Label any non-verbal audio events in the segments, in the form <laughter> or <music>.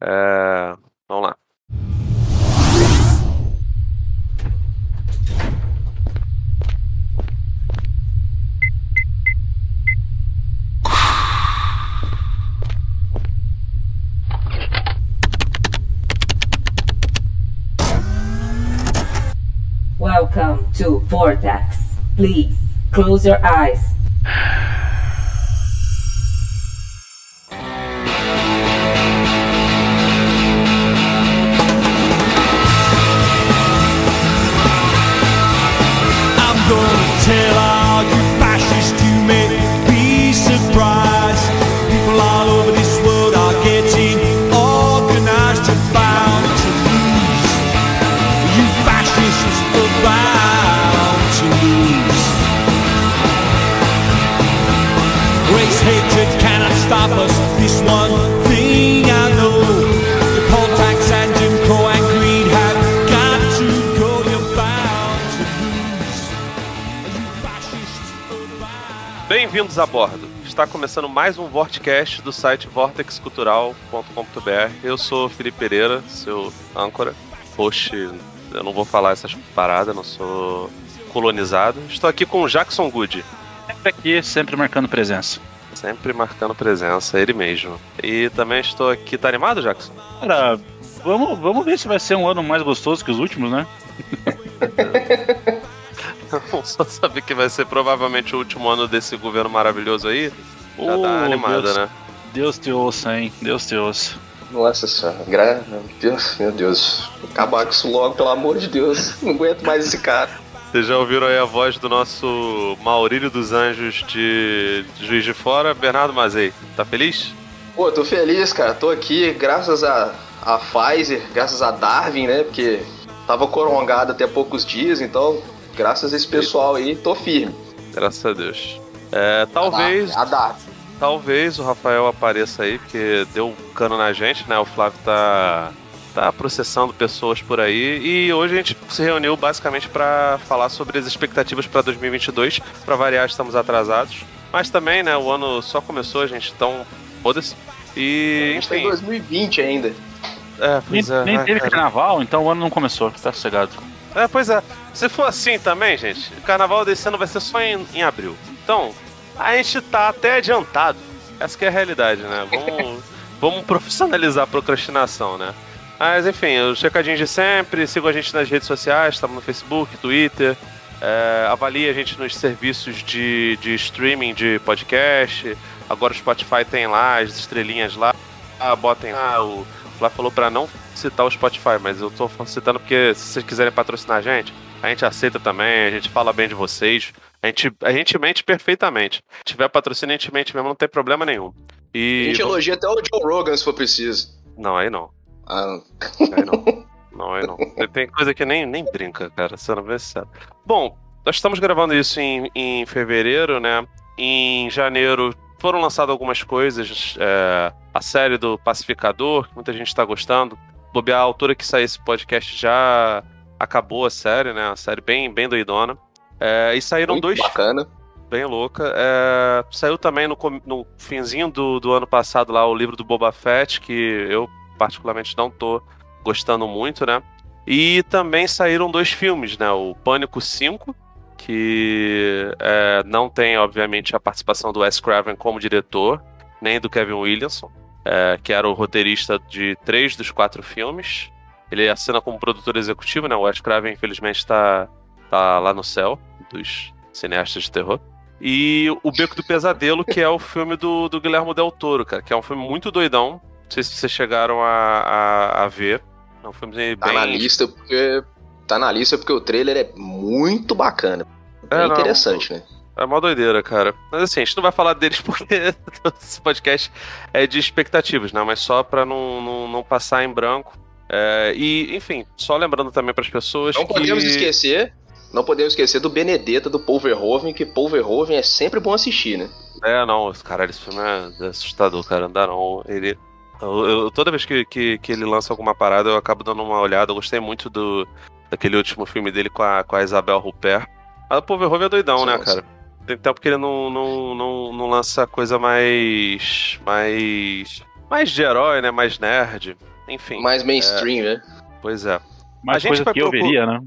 É... Vamos lá. Welcome to Vortex. Please close your eyes. A bordo. Está começando mais um Vortecast do site vortexcultural.com.br. Eu sou Felipe Pereira, seu âncora. Host, eu não vou falar essas paradas, não sou colonizado. Estou aqui com o Jackson Good, Sempre aqui, sempre marcando presença. sempre marcando presença, ele mesmo. E também estou aqui. Tá animado, Jackson? Cara, vamos, vamos ver se vai ser um ano mais gostoso que os últimos, né? <laughs> <laughs> Só saber que vai ser provavelmente o último ano desse governo maravilhoso aí. Já Oh, dá animada, Deus. né? Deus te ouça, hein? Deus te ouça. Nossa senhora, gra... meu Deus, meu Deus. Acabar com isso logo, pelo amor de Deus. Não aguento mais esse cara. Vocês já ouviram aí a voz do nosso Maurílio dos Anjos de de Juiz de Fora, Bernardo Mazei. Tá feliz? Pô, tô feliz, cara. Tô aqui graças a, a Pfizer, graças a Darwin, né? Porque tava corongado até poucos dias, então, graças a esse pessoal aí, tô firme. Graças a Deus. É, talvez, A Darwin. talvez o Rafael apareça aí, porque deu cano na gente, né? O Flávio tá, tá processando pessoas por aí. E hoje a gente se reuniu basicamente para falar sobre as expectativas para 2022. Para variar, estamos atrasados. Mas também, né? O ano só começou, gente, então foda-se. E, A gente tá em enfim. 2020 ainda. É, Nem, pois é. nem ai, teve cara. carnaval, então o ano não começou, tá sossegado. É, pois é. Se for assim também, gente, o carnaval desse ano vai ser só em, em abril. Então, a gente tá até adiantado. Essa que é a realidade, né? Vamos, <laughs> vamos profissionalizar a procrastinação, né? Mas enfim, os recadinhos de sempre, sigam a gente nas redes sociais, estamos no Facebook, Twitter. É, avalie a gente nos serviços de, de streaming de podcast. Agora o Spotify tem lá as estrelinhas lá. Ah, botem lá. O Flá falou pra não citar o Spotify, mas eu tô citando porque se vocês quiserem patrocinar a gente, a gente aceita também, a gente fala bem de vocês. A gente, a gente mente perfeitamente. Se tiver patrocínio, a gente mente mesmo, não tem problema nenhum. A E. gente elogia até o Joe Rogan se for preciso. Não, aí não. Ah, Aí não. Não, aí não. Tem- Tem coisa que nem, nem brinca, cara, sendo bem sincero. Bom, nós estamos gravando isso em, em fevereiro, né? Em janeiro foram lançadas algumas coisas. é, a série do Pacificador, que muita gente está gostando. Bobear, a altura que sair esse podcast já acabou a série, né? A série bem, bem doidona. É, e saíram muito dois bacana. bem louca. É, saiu também no, no finzinho do, do ano passado lá o livro do Boba Fett, que eu particularmente não tô gostando muito, né? E também saíram dois filmes, né? O Pânico 5, que é, não tem, obviamente, a participação do Wes Craven como diretor, nem do Kevin Williamson, é, que era o roteirista de três dos quatro filmes. Ele assina como produtor executivo, né? O Wes Craven, infelizmente, tá, tá lá no céu dos cineastas de terror. E o Beco do Pesadelo, que é o filme do, do Guilherme Del Toro, cara, que é um filme muito doidão. Não sei se vocês chegaram a, a, a ver. É um filme bem. Tá na lista porque. Tá na lista porque o trailer é muito bacana. É, não, interessante, né? É uma doideira, cara. Mas assim, a gente não vai falar deles <laughs> porque esse podcast é de expectativas, né? Mas só pra não, não, não passar em branco. É, e, enfim, só lembrando também pras pessoas Não que. podemos esquecer. Não podemos esquecer do Benedetta, do Paul Verhoeven, que Paul Verhoeven é sempre bom assistir, né? É, não, caralho, esse filme é assustador, cara. Não dá não. Ele. Eu, eu- toda vez que, que, que ele lança alguma parada, eu acabo dando uma olhada. Eu gostei muito do daquele último filme dele com a, com a Isabel Rupert. Mas o Paul Verhoeven é doidão, né, Nossa. cara? Tem tempo que ele não, não, não, não lança coisa mais. mais. mais de herói, né? Mais nerd. Enfim. Mais mainstream, né? Pois é. Mais A gente coisa vai que eu procu- veria, né?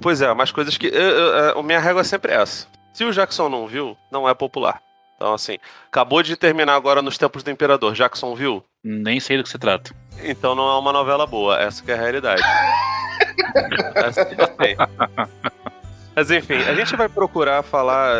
Pois é, mais coisas que. eu- eu- eu- a minha régua é sempre essa. Se o Jackson não viu, não é popular. Então, assim, acabou de terminar agora nos Tempos do Imperador. Jackson viu? Nem sei do que se trata. Então não é uma novela boa. Essa que é a realidade. <laughs> Essa que eu sei. Mas enfim, a gente vai procurar falar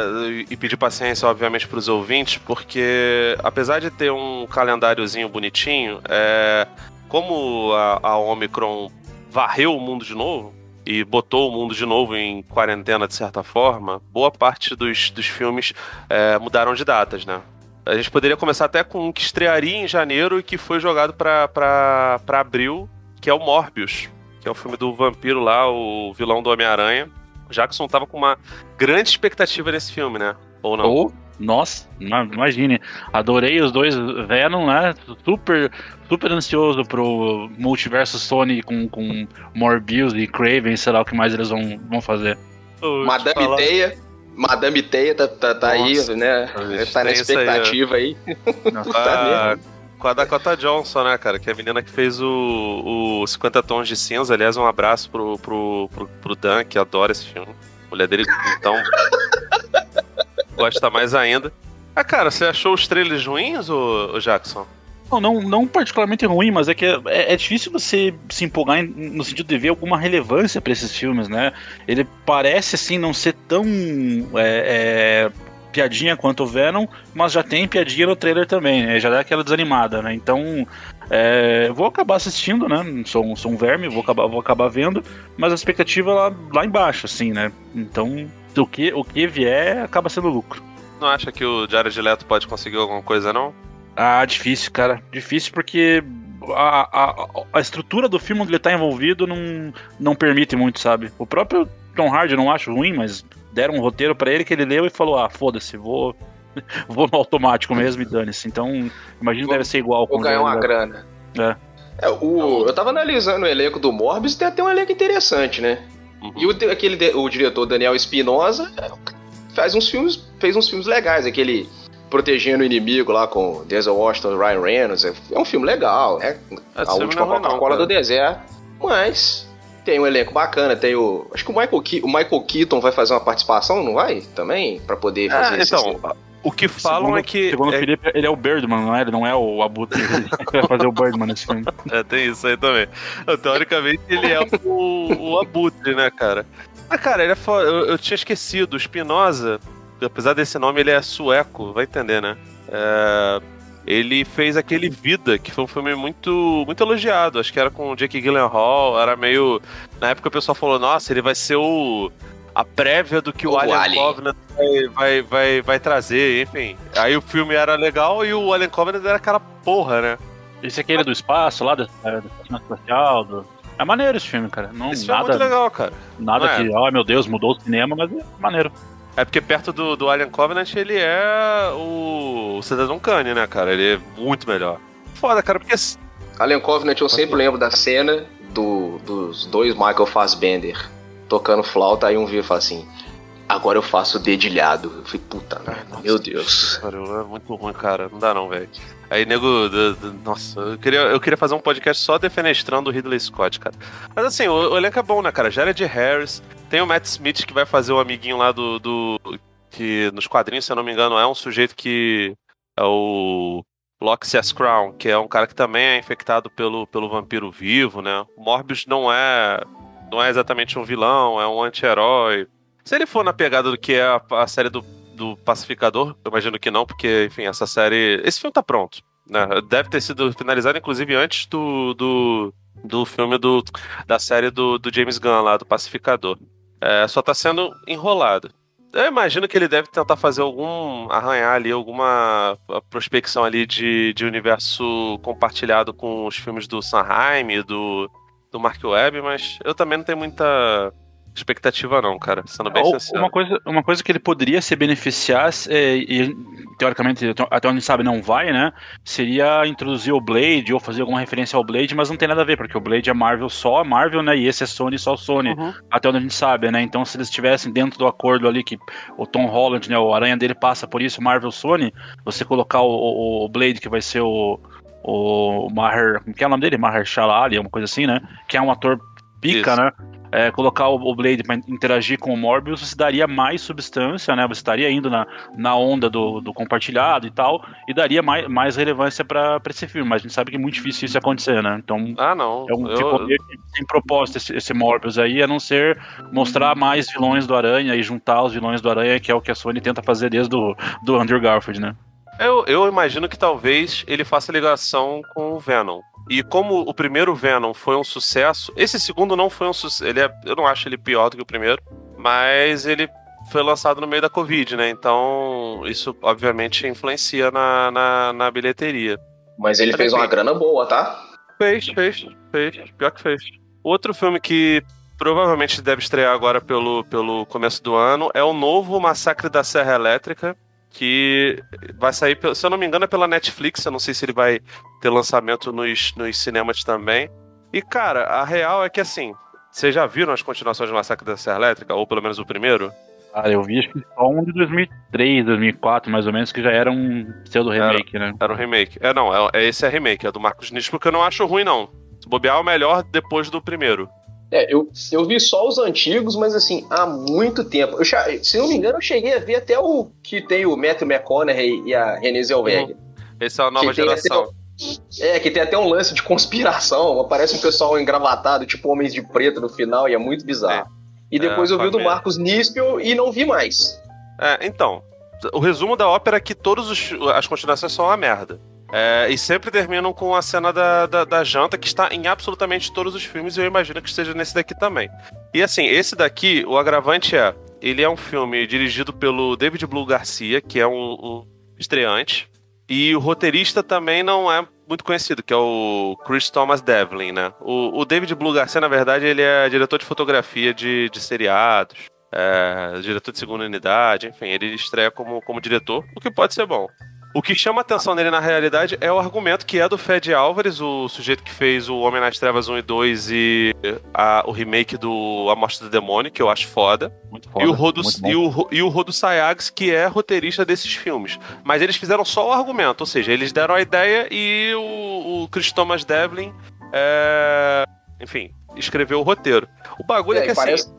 e pedir paciência, obviamente, para os ouvintes, porque apesar de ter um calendáriozinho bonitinho, é, como a, a Omicron varreu o mundo de novo e botou o mundo de novo em quarentena de certa forma, boa parte dos, dos filmes é, mudaram de datas, né? A gente poderia começar até com um que estrearia em janeiro e que foi jogado para abril, que é o Morbius, que é o filme do vampiro lá, o vilão do Homem-Aranha. Jackson tava com uma grande expectativa nesse filme, né? Ou não? Ou, nossa, ima- imagine. Adorei os dois Venom, né? Super, super ansioso pro multiverso Sony com, com Morbius e Craven, sei lá o que mais eles vão, vão fazer. Madame falar- Teia. Madame Teia tá, tá, tá aí, Nossa, né? bicho, Tá na isso aí, expectativa aí. <laughs> Nossa, Tá Ah, mesmo. com a Dakota Johnson, né, cara? Que é a menina que fez o, o 50 Tons de Cinza. Aliás, um abraço pro, pro, pro, pro Dan, que adora esse filme. Mulher dele, então. <laughs> gosta mais ainda. Ah, cara, você achou os trailers ruins, ô Jackson? Não, não, não particularmente ruim, mas é que é, é difícil você se empolgar em- no sentido de ver alguma relevância pra esses filmes, né? Ele parece, assim, não ser tão é, é, piadinha quanto o Venom, mas já tem piadinha no trailer também, né? Já dá aquela desanimada, né? Então, é, vou acabar assistindo, né? Sou, sou um verme, vou acabar, vou acabar vendo, mas a expectativa lá, lá embaixo, assim, né? Então, o que, o que vier acaba sendo lucro. Não acha que o Jared Leto pode conseguir alguma coisa, não? Ah, difícil, cara. Difícil porque a, a, a estrutura do filme onde ele tá envolvido não, não permite muito, sabe? O próprio Tom Hardy eu não acho ruim, mas deram um roteiro pra ele que ele leu e falou: ah, foda-se, vou, <laughs> vou no automático mesmo e dane-se. Então, imagino que deve ser igual Vou ganhar o uma grana. É. É, o, eu tava analisando o elenco do Morbius tem até um elenco interessante, né? Uhum. E o, aquele, o diretor Daniel Espinosa é, faz uns filmes, fez uns filmes legais, aquele Protegendo o Inimigo lá com Denzel Washington e Ryan Reynolds. É, é um filme legal, né? Esse A filme última é Coca-Cola do deserto. Mas tem um elenco bacana, tem o. Acho que o Michael, Ke- o Michael Keaton vai fazer uma participação, não vai? Também? Pra poder fazer Ah, esse- então, o que falam Segundo, é que. segundo o é- Felipe, ele é o Birdman, não é? Ele não é o Abutre. <laughs> Ele vai fazer o Birdman nesse filme. É, tem isso aí também. Teoricamente, ele é o, o Abutre, né, cara? Ah, cara, ele é foda. Eu, eu tinha esquecido. O Spinoza, apesar desse nome, ele é sueco, vai entender, né? É, ele fez aquele Vida, que foi um filme muito, muito elogiado. Acho que era com o Jake Gyllenhaal. Era meio. Na época o pessoal falou: nossa, ele vai ser o. A prévia do que o, O Alien, Alien. Covenant vai, vai, vai, vai trazer, enfim. Aí o filme era legal e o Alien Covenant era aquela porra, né? Esse aqui ele é do espaço, lá da da estação espacial. Do... É maneiro esse filme, cara. Não, Esse filme é nada, muito legal, cara. nada é? que, oh meu Deus, mudou o cinema, mas é maneiro. É porque perto do, do Alien Covenant ele é o, o Cidadão Kane, né, cara? Ele é muito melhor. Foda, cara, porque. Alien Covenant, eu sempre lembro da cena do- dos dois Michael Fassbender tocando flauta, aí um vira e fala assim: Agora eu faço dedilhado. Eu falei, puta, né? meu Deus. <laughs> Cara, é muito ruim, cara. Não dá não, velho. Aí, nego. do- do- nossa, eu queria, eu queria fazer um podcast só defenestrando o Ridley Scott, cara. Mas assim, o, o elenco é bom, né, cara? Jared Harris. Tem o Matt Smith que vai fazer o amiguinho lá do. do que nos quadrinhos, se eu não me engano, é um sujeito que. É o. Loxias Crown, que é um cara que também é infectado pelo, pelo vampiro vivo, né? O Morbius não é. Não é exatamente um vilão, é um anti-herói. Se ele for na pegada do que é a, a série do, do Pacificador, eu imagino que não, porque, enfim, essa série. Esse filme tá pronto. Né? Deve ter sido finalizado, inclusive, antes do, do, do filme do, da série do, do James Gunn lá, do Pacificador. É, só tá sendo enrolado. Eu imagino que ele deve tentar fazer algum. arranhar ali alguma prospecção ali de, de universo compartilhado com os filmes do Sanheim, do, do Mark Webb, mas eu também não tenho muita expectativa, não, cara. Sendo bem Ou- sincero. Uma coisa, uma coisa que ele poderia se beneficiar, é, e teoricamente, até onde sabe, não vai, né? Seria introduzir o Blade ou fazer alguma referência ao Blade, mas não tem nada a ver, porque o Blade é Marvel só, Marvel, né? E esse é Sony só Sony, Uhum. até onde a gente sabe, né? Então, se eles estivessem dentro do acordo ali que o Tom Holland, né? O aranha dele passa por isso, Marvel Sony, você colocar o, o- o Blade, que vai ser o, o Maher. Como que é o nome dele? Maher Shalali, uma coisa assim, né? Que é um ator pica, Isso. né? É, colocar o, Blade pra interagir com o Morbius, você daria mais substância, né? Você estaria indo na, na onda do, do compartilhado e tal, e daria mais, mais relevância pra, pra esse filme. Mas a gente sabe que é muito difícil isso acontecer, né? Então. Ah, não. É um, Eu- ficou meio sem propósito esse, esse Morbius aí, a não ser mostrar mais vilões do Aranha e juntar os vilões do Aranha, que é o que a Sony tenta fazer desde o do Andrew Garfield, né? Eu, eu imagino que talvez ele faça ligação com o Venom. E como o primeiro Venom foi um sucesso, esse segundo não foi um sucesso. Ele é, eu não acho ele pior do que o primeiro, mas ele foi lançado no meio da Covid, né? Então isso obviamente influencia na, na, na bilheteria. Mas ele Mas fez enfim. uma grana boa, tá? Fez, fez, fez. Pior que fez. Outro filme que provavelmente deve estrear agora pelo, pelo começo do ano é o novo Massacre da Serra Elétrica, que vai sair, se eu não me engano, é pela Netflix. Eu não sei se ele vai ter lançamento nos, nos cinemas também. E, cara, a real é que assim. Vocês já viram as continuações do Massacre da Serra Elétrica? Ou pelo menos o primeiro? Cara, eu vi acho que só um de 2003, 2004, mais ou menos, que já era um pseudo remake, né? Era um remake. É, não, é, é- esse é remake, é do Marcos Nisch, porque eu não acho ruim, não. Se bobear, é o melhor depois do primeiro. É, eu, eu vi só os antigos, mas assim, há muito tempo. Eu, se não me engano, eu cheguei a ver até o que tem o Matthew McConaughey e a Renée Zellweger. Esse é a nova geração. até É, que tem até um lance de conspiração. Aparece um pessoal engravatado, tipo Homens de Preto no final, e é muito bizarro. E depois É, eu vi o do. Marcos Nispel e não vi mais. É, então, o resumo da ópera é que todas as continuações são uma merda. É, e sempre terminam com a cena da, da, da janta, que está em absolutamente todos os filmes, e eu imagino que esteja nesse daqui também. E assim, esse daqui, o agravante é, ele é um filme dirigido pelo David Blue Garcia, que é um, um estreante, e o roteirista também não é muito conhecido, que é o Chris Thomas Devlin, né? O, o David Blue Garcia, na verdade, ele é diretor de fotografia de, de seriados, é, diretor de segunda unidade, enfim, ele estreia como, como diretor, o que pode ser bom. O que chama a atenção nele na realidade é o argumento que é do Fed Álvares, o sujeito que fez o Homem nas Trevas 1 e 2 e a- o remake do A Morte do Demônio, que eu acho foda. Muito foda. e, o Rodo, e, o, e o Rodo Sayags, que é roteirista desses filmes. Mas eles fizeram só o argumento, ou seja, eles deram a ideia e o, o Chris Thomas Devlin, é, enfim, escreveu o roteiro. O bagulho é, É, que assim. parece,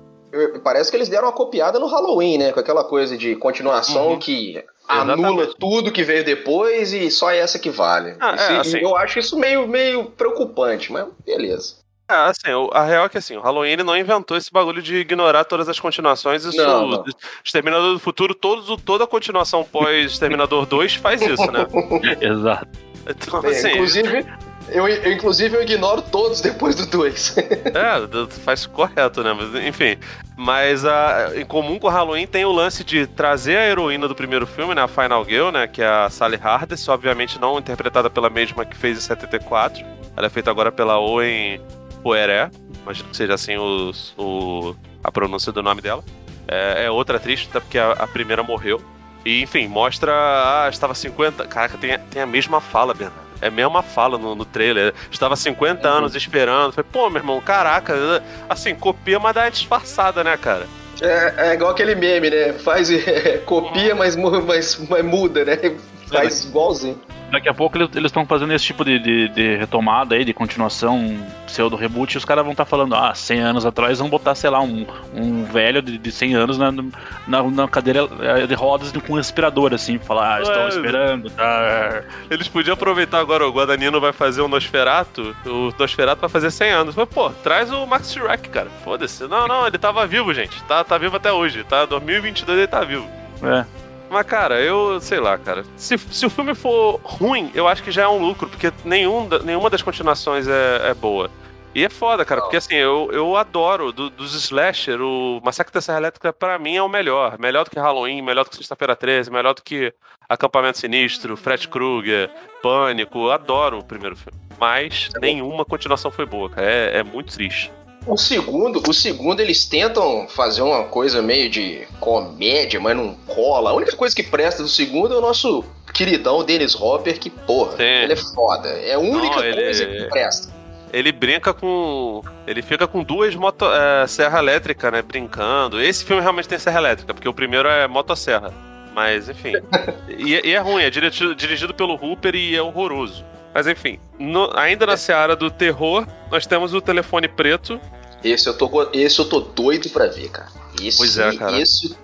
parece que eles deram uma copiada no Halloween, né? Com aquela coisa de continuação Uhum. que Exatamente. anula tudo que veio depois e só essa que vale. Ah, Isso- é, assim- Eu acho isso meio, meio preocupante, mas beleza. É, assim, a real é que assim, o Halloween não inventou esse bagulho de ignorar todas as continuações. Isso, Não, não. Exterminador do Futuro, todos, toda a continuação pós-Exterminador 2 faz isso, né? <laughs> Exato. Então, É, assim, inclusive, eu, eu- inclusive, eu ignoro todos depois do 2. <laughs> é, faz correto, né? Mas, enfim, mas a, em comum com o Halloween tem o lance de trazer a heroína do primeiro filme, né? A Final Girl, né? Que é a Sally Hardess, obviamente não interpretada pela mesma que fez em 74. Ela é feita agora pela Owen Poiré, imagino que seja assim os- o, a pronúncia do nome dela. É, é outra atriz, até porque a, a primeira morreu. E, enfim, mostra. Ah, estava 50. Caraca, tem, tem a mesma fala, Bernardo. É a mesma fala no, no trailer. Estava 50 anos esperando. Falei, pô, meu irmão, caraca. Assim, copia, mas dá uma disfarçada, né, cara? É, é igual aquele meme, né? Faz, <laughs> copia, mas, mas, mas muda, né? Faz igualzinho. Daqui a pouco eles estão fazendo esse tipo de, de, de retomada aí, de continuação, pseudo reboot, e os caras vão estar falando, ah, 100 anos atrás vão botar, sei lá, um, um velho de, de 100 anos na, na, na cadeira eh, de rodas com um respirador, assim, falar, ah, estão É. esperando, tá. Eles podiam aproveitar agora, o Guadagnino vai fazer um Nosferato, o Nosferato vai fazer 100 anos. Mas, pô, traz o Max Shrek, cara. Foda-se. Não, não, ele tava vivo, gente. Tá, tá vivo até hoje. Tá 2022 ele tá vivo. É. Mas, cara, eu sei lá, cara. Se, se o filme for ruim, eu acho que já é um lucro, porque nenhum, nenhuma das continuações é, é boa. E é foda, cara, porque assim, eu, eu adoro do- dos slasher, o Massacre da Serra Elétrica pra mim é o melhor. Melhor do que Halloween, melhor do que Sexta-feira 13, melhor do que Acampamento Sinistro, Fred Krueger, Pânico. Eu adoro o primeiro filme. Mas nenhuma continuação foi boa, cara. É, é muito triste. O segundo, o segundo eles tentam fazer uma coisa meio de comédia, mas não cola. A única coisa que presta do segundo é o nosso queridão Dennis Hopper, que porra, Sim. ele é foda. É a única Não, ele- coisa que presta. Ele brinca com. Ele fica com duas moto, é, serra elétrica, né? Brincando. Esse filme realmente tem serra elétrica, porque o primeiro é motosserra. Mas, enfim. <laughs> e, e é ruim, é dirigido, dirigido pelo Hooper e é horroroso. Mas enfim, no- ainda na seara do terror, nós temos o telefone preto. Esse eu tô, esse eu tô doido pra ver, cara. Esse, Pois é, cara. Esse...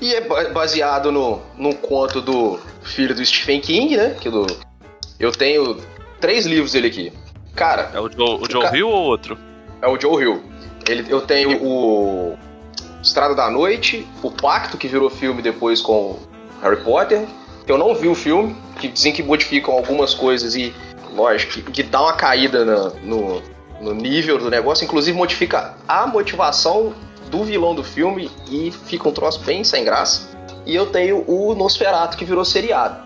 E é ba- baseado no, num conto do filho do Stephen King, né? Que do... Eu tenho três livros dele aqui. Cara, É o Joe, o Joe Ca- Hill ou outro? é o Joe Hill. Ele, eu tenho o Estrada da Noite, o Pacto, que virou filme depois com Harry Potter. Eu não vi o filme, que dizem que modificam algumas coisas e, lógico, que, que dá uma caída na- no, no nível do negócio. Inclusive modifica a motivação do vilão do filme e fica um troço bem sem graça. E eu tenho o Nosferatu, que virou seriado.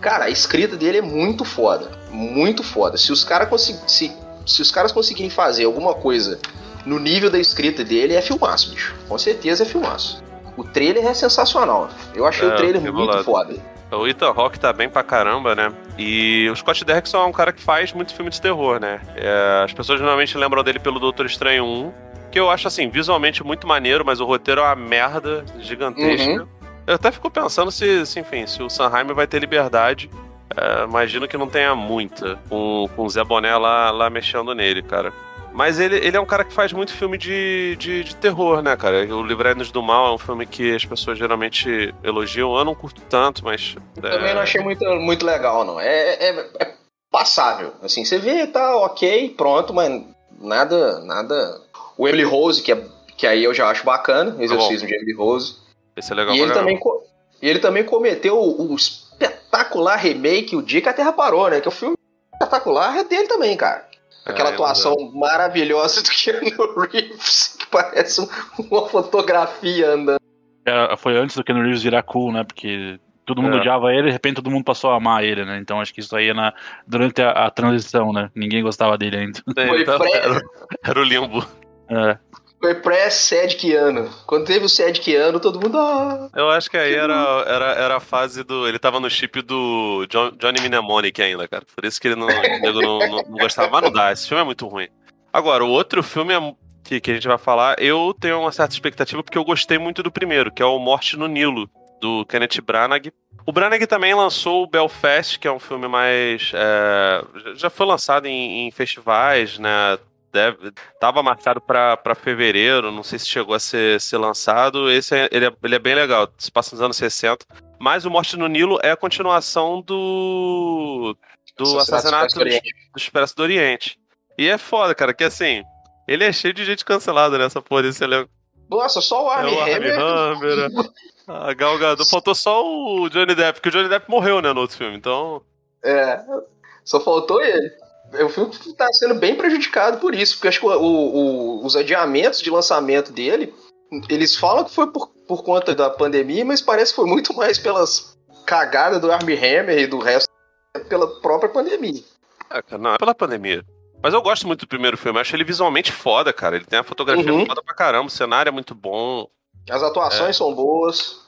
Cara, a escrita dele é muito foda. Muito foda. Se os, cara consegu- se, se os caras conseguirem fazer alguma coisa no nível da escrita dele, é filmaço, bicho. Com certeza é filmaço. O trailer é sensacional. Eu achei É, o trailer muito bolado. foda. O Ethan Hawke tá bem pra caramba, né? E o Scott Derrickson é um cara que faz muito filme de terror, né? É, as pessoas normalmente lembram dele pelo Doutor Estranho 1, que eu acho, assim, visualmente muito maneiro, mas o roteiro é uma merda gigantesca. Uhum. Eu até fico pensando se, se, enfim, se o Sanheim vai ter liberdade. É, imagino que não tenha muita, com, com o Zé Boné lá, lá mexendo nele, cara. Mas ele, ele é um cara que faz muito filme de, de, de terror, né, cara? O Livrai-nos do Mal é um filme que as pessoas geralmente elogiam. Eu não curto tanto, mas. é, Também não achei muito, muito legal, não. É, é, é passável. Assim, você vê, tá ok, pronto, mas nada. nada. O Emily Rose, que, é, que aí eu já acho bacana, o exercício de Emily Rose. Esse é legal E ele, também, e ele também cometeu o, o espetacular remake O Dia que a Terra Parou, né? Que o filme espetacular é dele também, cara. Aquela É, atuação maravilhosa do <laughs> Keanu Reeves, que parece um- uma fotografia andando. É, foi antes do Ken Reeves virar cool, né? Porque todo mundo É. odiava ele, de repente todo mundo passou a amar ele, né? Então acho que isso aí é na, durante a, a transição, né? Ninguém gostava dele ainda. Foi Então, era, era o limbo. É. Foi pré-Sed Keanu. Quando teve o Sed Keanu, todo mundo. Ah, Eu acho que aí era, era, era a fase do. Ele tava no chip do John, Johnny Mnemonic ainda, cara. Por isso que ele não, não, não, não gostava. Mas não dá, esse filme é muito ruim. Agora, o outro filme é- que, que a gente vai falar, eu tenho uma certa expectativa porque eu gostei muito do primeiro, que é o Morte no Nilo, do Kenneth Branagh. O Branagh também lançou o Belfast, que é um filme mais. é, já foi lançado em, em festivais, né? Deve, tava marcado pra pra fevereiro, não sei se chegou a ser, ser lançado. Esse é, ele, é, ele é bem legal, se passa nos anos 60. Mas o Morte no Nilo é a continuação do. do assassinato do Expresso do Oriente. E é foda, cara, que assim. Ele é cheio de gente cancelada nessa porra desse elenco. Nossa, só o É Armie Armie Hammer. Hammer, né? <laughs> A Gal Gadot. Faltou só o Johnny Depp, porque o Johnny Depp morreu, né, no outro filme. Então. É, só faltou ele. O filme tá sendo bem prejudicado por isso, porque acho que o- o- o- os adiamentos de lançamento dele, eles falam que foi por, por conta da pandemia, mas parece que foi muito mais pelas cagadas do Armie Hammer e do resto pela própria pandemia. É, não, é pela pandemia. Mas eu gosto muito do primeiro filme. Eu acho ele visualmente foda, cara. Ele tem a fotografia Uhum. foda pra caramba. O cenário é muito bom. As atuações É. são boas.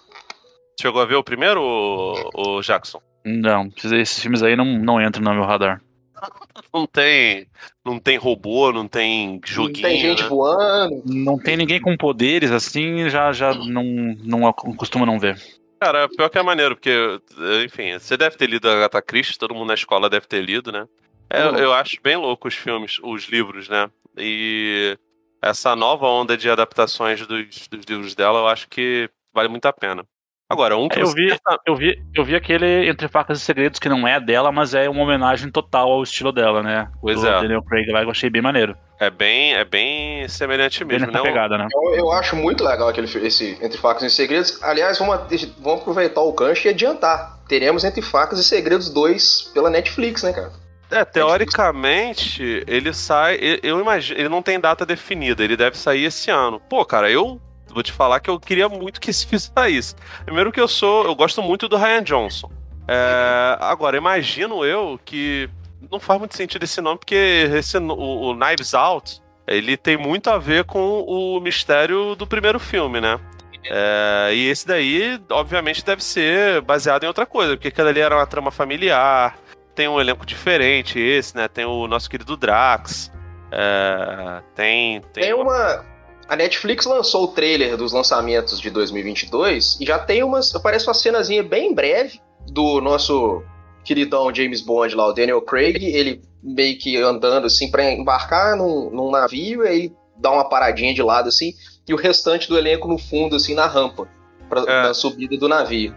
Chegou a ver o primeiro, o, Jackson? Não, esses- esses filmes aí não, não entram no meu radar. <laughs> Não tem. Não tem robô, não tem joguinho. Tem gente né? voando. Não tem ninguém com poderes assim, já, já não, não costuma não ver. Cara, pior que é maneiro, porque, enfim, você deve ter lido a Agatha Christie, todo mundo na escola deve ter lido, né? É, Uhum. Eu acho bem louco os filmes, os livros, né? E essa nova onda de adaptações dos, dos livros dela, eu acho que vale muito a pena. Agora, um que Eu você vi, eu vi, eu vi aquele Entre Facas e Segredos que não é dela, mas é uma homenagem total ao estilo dela, né? Pois Do é. Daniel Craig lá, eu achei bem maneiro. é bem, é bem semelhante Bem mesmo, nessa né? pegada, né? Eu, eu acho muito legal aquele esse Entre Facas e Segredos. Aliás, vamos, vamos aproveitar o gancho e adiantar. Teremos Entre Facas e Segredos 2 pela Netflix, né, cara? É, teoricamente, ele sai. eu- Eu imagino. Ele não tem data definida, ele deve sair esse ano. Pô, cara, eu vou te falar que eu queria muito que esse filme saísse. Primeiro que eu sou. Eu gosto muito do Ryan Johnson. É, agora, imagino eu que. Não faz muito sentido esse nome, porque esse, o, o Knives Out ele tem muito a ver com o mistério do primeiro filme, né? É, e esse daí, obviamente, deve ser baseado em outra coisa, porque aquela ali era uma trama familiar, tem um elenco diferente, esse, né? Tem o nosso querido Drax. é, tem, tem. Tem uma. A Netflix lançou o trailer dos lançamentos de 2022 e já tem umas. Aparece uma cenazinha bem breve do nosso queridão James Bond lá, o Daniel Craig, ele meio que andando assim pra embarcar num, num navio, e aí dá uma paradinha de lado assim, e o restante do elenco no fundo, assim, na rampa, pra, É. subida do navio.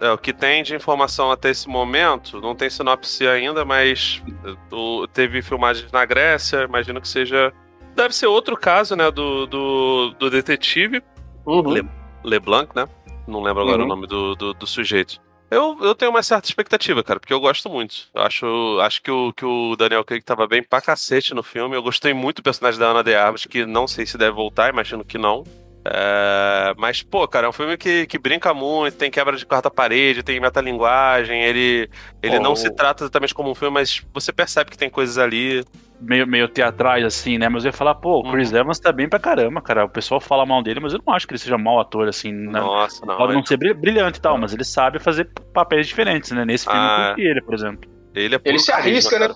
É, o que tem de informação até esse momento, não tem sinopse ainda, mas o- teve filmagens na Grécia, imagino que seja. Deve ser outro caso, né, do, do, do detetive Le- LeBlanc, né? Não lembro agora Uhum. o nome do, do, do sujeito. Eu, eu tenho uma certa expectativa, cara, porque eu gosto muito. Eu Acho, acho que, o, que o Daniel Craig tava bem pra cacete no filme. Eu gostei muito do personagem da Ana de Armas, que não sei se deve voltar, imagino que não. É, mas, pô, cara, é um filme que, que brinca muito, tem quebra de quarta parede, tem metalinguagem, ele, ele não Oh. se trata exatamente como um filme, mas você percebe que tem coisas ali. Meio, meio teatrais, assim, né? Mas eu ia falar, pô, o Chris Uhum. Evans tá bem pra caramba, cara. O pessoal fala mal dele, mas eu não acho que ele seja mau ator, assim. né? Nossa, não. Pode ele- não ser bri- brilhante e tal, mas ele sabe fazer papéis diferentes, né? Nesse filme Ah, eu curti ele, por exemplo. Ele, é Ele se arrisca, né?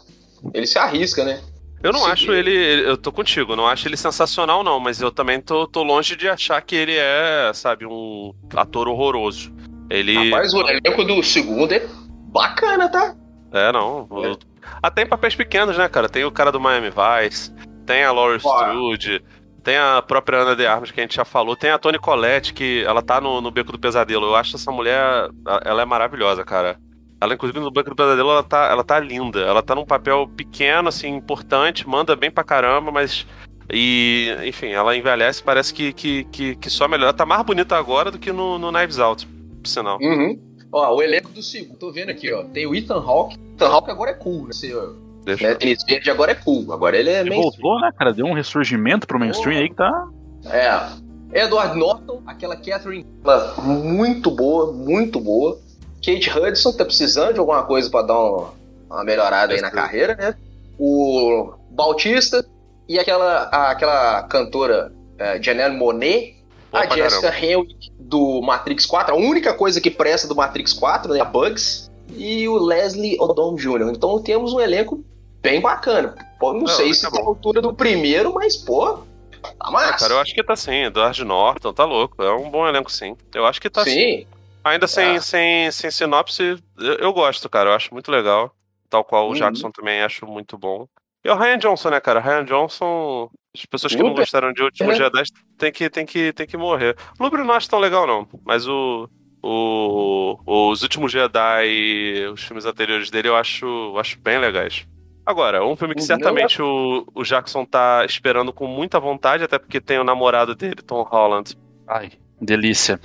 Ele se arrisca, né? Eu não Sim. acho ele, Eu tô contigo, não acho ele sensacional, não, mas eu também tô, tô longe de achar que ele é, sabe, um ator horroroso. Ele. Rapaz, o elenco do segundo é bacana, tá? É, não. o- Até em papéis pequenos, né, cara? Tem o cara do Miami Vice, tem a Laura. Strode, tem a própria Ana de Armas, que a gente já falou, tem a Toni Collette, que ela tá no, no Beco do Pesadelo. Eu acho essa mulher. Ela é maravilhosa, cara. Ela, inclusive, no Beco do Pesadelo, ela tá, ela tá linda. Ela tá num papel pequeno, assim, importante, manda bem pra caramba, mas. E, enfim, ela envelhece, parece que, que, que, que só melhora. Ela tá mais bonita agora do que no, no Knives Out, por sinal. Uhum. Ó, o elenco do segundo, tô vendo aqui, ó. Tem o Ethan Hawke. Ethan Hawke agora é cool, né? Você, ó, Deixa né? Tênis verde agora é cool. Agora ele é Ele meio. voltou, né, cara? Deu um ressurgimento pro mainstream aí que tá. É. Edward Norton, aquela Catherine. ela Muito boa, muito boa. Kate Hudson tá precisando de alguma coisa pra dar uma, uma melhorada aí na carreira, né? O Bautista e aquela, a- aquela cantora é, Janelle Monet. Boa a Jessica Henwick do Matrix 4, a única coisa que presta do Matrix 4, né? A Bugs. E o Leslie Odom Jr. Então temos um elenco bem bacana. Pô, não Não, sei tá se bom. tá à altura do primeiro, mas, pô, tá Ah, massa. cara, eu acho que tá sim. Edward Norton, tá louco. É um bom elenco, sim. Eu acho que tá sim. Sim. Ainda sem, Ah. sem, sem sinopse, eu, eu gosto, cara. Eu acho muito legal. Tal qual o Uhum. Jackson também acho muito bom. E o Ryan Johnson, né, cara? Ryan Johnson. As pessoas que não gostaram de Último É. Jedi tem que, tem, que, tem que morrer. O Lubre não acho tão legal, não. Mas o. o os Últimos Jedi e os filmes anteriores dele eu acho, eu acho bem legais. Agora, um filme que Uhum. certamente o, o Jackson tá esperando com muita vontade, até porque tem o namorado dele, Tom Holland. Ai, delícia.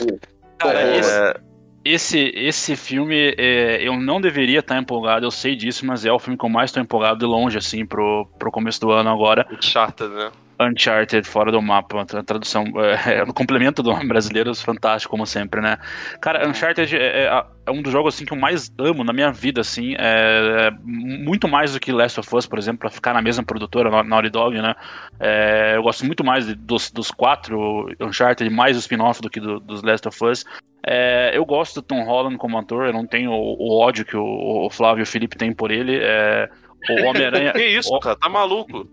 Cara, É. esse, esse, esse filme, é, eu não deveria estar empolgado, eu sei disso, mas é o filme que eu mais estou empolgado de longe, assim, pro, pro começo do ano agora. Uncharted, né? Uncharted, fora do mapa, a tradução, é, <laughs> no complemento do nome <laughs> brasileiro, fantástico, como sempre, né? Cara, Uncharted é, é- é um dos jogos, assim, que eu mais amo na minha vida, assim, é, é muito mais do que Last of Us, por exemplo, pra ficar na mesma produtora, na Naughty Dog, né? É, eu gosto muito mais de- dos, dos quatro Uncharted, mais o spin-off do que do- dos Last of Us. É, eu gosto do Tom Holland como ator, eu não tenho o, o ódio que o, o Flávio e o Felipe têm por ele. É, o <laughs> Homem-Aranha. Que isso, o- cara? Tá maluco?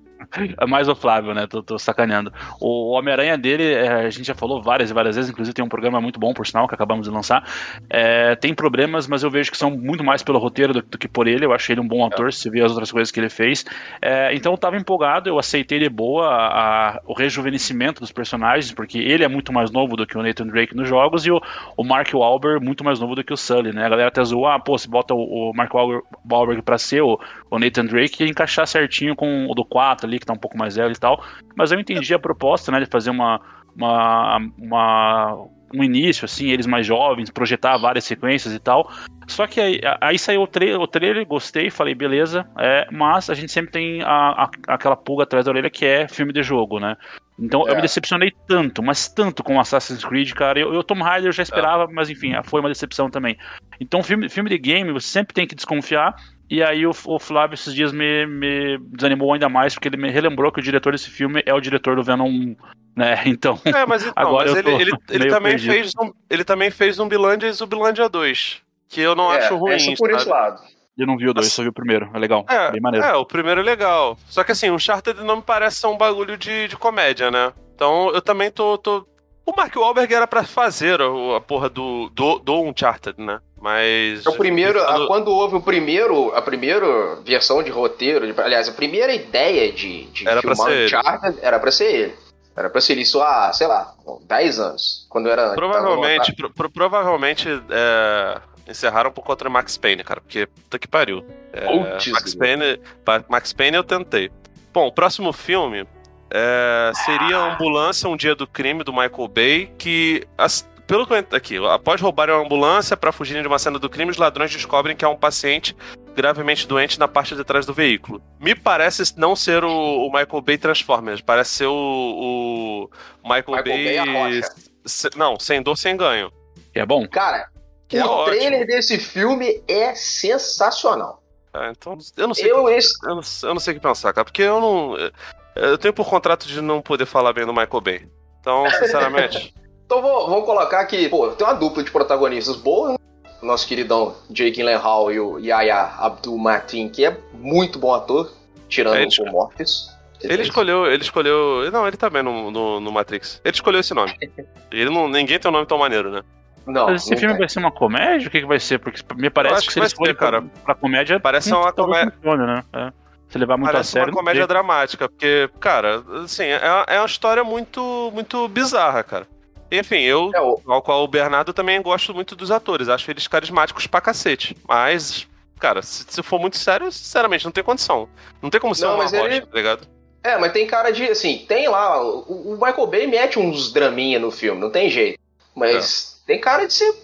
É mais o Flávio, né? Tô, tô sacaneando. O Homem-Aranha dele, é, a gente já falou várias e várias vezes, inclusive tem um programa muito bom, por sinal, que acabamos de lançar. É, tem problemas, mas eu vejo que são muito mais pelo roteiro do, do que por ele. Eu achei ele um bom ator, se vê as outras coisas que ele fez. É, então eu tava empolgado, eu aceitei ele boa, a- a- o rejuvenescimento dos personagens, porque ele é muito mais novo do que o Nathan Drake nos jogos, e o, o Mark Wahlberg muito mais novo do que o Sully, né? A galera até zoou, ah, pô, se bota o, o Mark Wahlberg, Wahlberg pra ser o, o Nathan Drake e encaixar certinho com o do 4 ali, que tá um pouco mais velho e tal. Mas eu entendi a proposta, né, de fazer uma, uma, uma- um início, assim, eles mais jovens, projetar várias sequências e tal. Só que aí, aí saiu o, tra o trailer, gostei, falei, beleza, é, mas a gente sempre tem a, a- aquela pulga atrás da orelha que é filme de jogo, né? Então eu É. me decepcionei tanto, mas tanto com Assassin's Creed, cara. Eu, eu Tom Raider eu já esperava, mas enfim, foi uma decepção também. Então, filme, filme de game, você sempre tem que desconfiar. E aí o, o Flávio esses dias me, me desanimou ainda mais, porque ele me relembrou que o diretor desse filme é o diretor do Venom 1, né? <laughs> Então, É, mas então, Agora mas ele, ele, ele também perdido. fez um, ele também fez Zumbilândia e Zumbilândia 2. Que eu não É, acho ruim. essa por esse sabe? lado. eu não vi o dois, só vi o primeiro. É legal, É, bem maneiro. é, o primeiro é legal. Só que assim, o Uncharted não me parece ser um bagulho de, de comédia, né? Então eu também tô. tô... O Mark Wahlberg era pra fazer a, a porra do, do, do Uncharted, né? Mas. O primeiro, quando- quando houve o primeiro, a primeira versão de roteiro, de- aliás, a primeira ideia de, de Era pra filmar ele. Uncharted era pra ser ele. Era pra ser isso há, sei lá, 10 anos. Quando era. Provavelmente, pro- pro- provavelmente é, encerraram por conta do Max Payne, cara, porque puta que pariu. É, Putz, Max. Payne, pa- Max Payne eu tentei. Bom, o próximo filme é, seria a Ambulância, Um Dia do Crime, do Michael Bay, que, as- pelo que aqui, após roubarem uma ambulância para fugirem de uma cena do crime, os ladrões descobrem que há um paciente gravemente doente na parte de trás do veículo. Me parece não ser o, o Michael Bay Transformers, parece ser o, o Michael, Michael Bay a rocha. se- não, sem dor, sem ganho. Que é bom? Cara, Que é o ótimo. trailer desse filme é sensacional. É, então, eu não sei. Eu, esse, Eu não, eu não sei o que pensar, cara, porque eu não. Eu tenho por contrato de não poder falar bem do Michael Bay. Então, sinceramente. <laughs> Então vou- vamos colocar que, pô, tem uma dupla de protagonistas boa, né? O nosso queridão Jake Gyllenhaal e o Yahya Abdul-Mateen, que é muito bom ator, tirando É, ele- o Morpheus. ele escolheu. Ele escolheu. Não, ele tá bem no, no, no Matrix. Ele escolheu esse nome. <laughs> Ele não, ninguém tem um nome tão maneiro, né? Não, Mas esse não filme tem. vai ser uma comédia? O que, que vai ser? Porque me parece que se que forem ser, cara. pra, pra comédia. Parece hum, uma comédia- né? É. Se levar muito Parece a sério. uma comédia dramática, porque, cara, assim, é, é uma história muito, muito bizarra, cara. Enfim, eu, É, o- ao qual o Bernardo também gosto muito dos atores, acho eles carismáticos pra cacete. Mas, cara, se, se for muito sério, sinceramente, não tem condição. Não tem como ser Não, uma rocha, ele- tá ligado? É, mas tem cara de, assim, tem lá, o, o Michael Bay mete uns draminha no filme, não tem jeito. Mas tem cara de ser,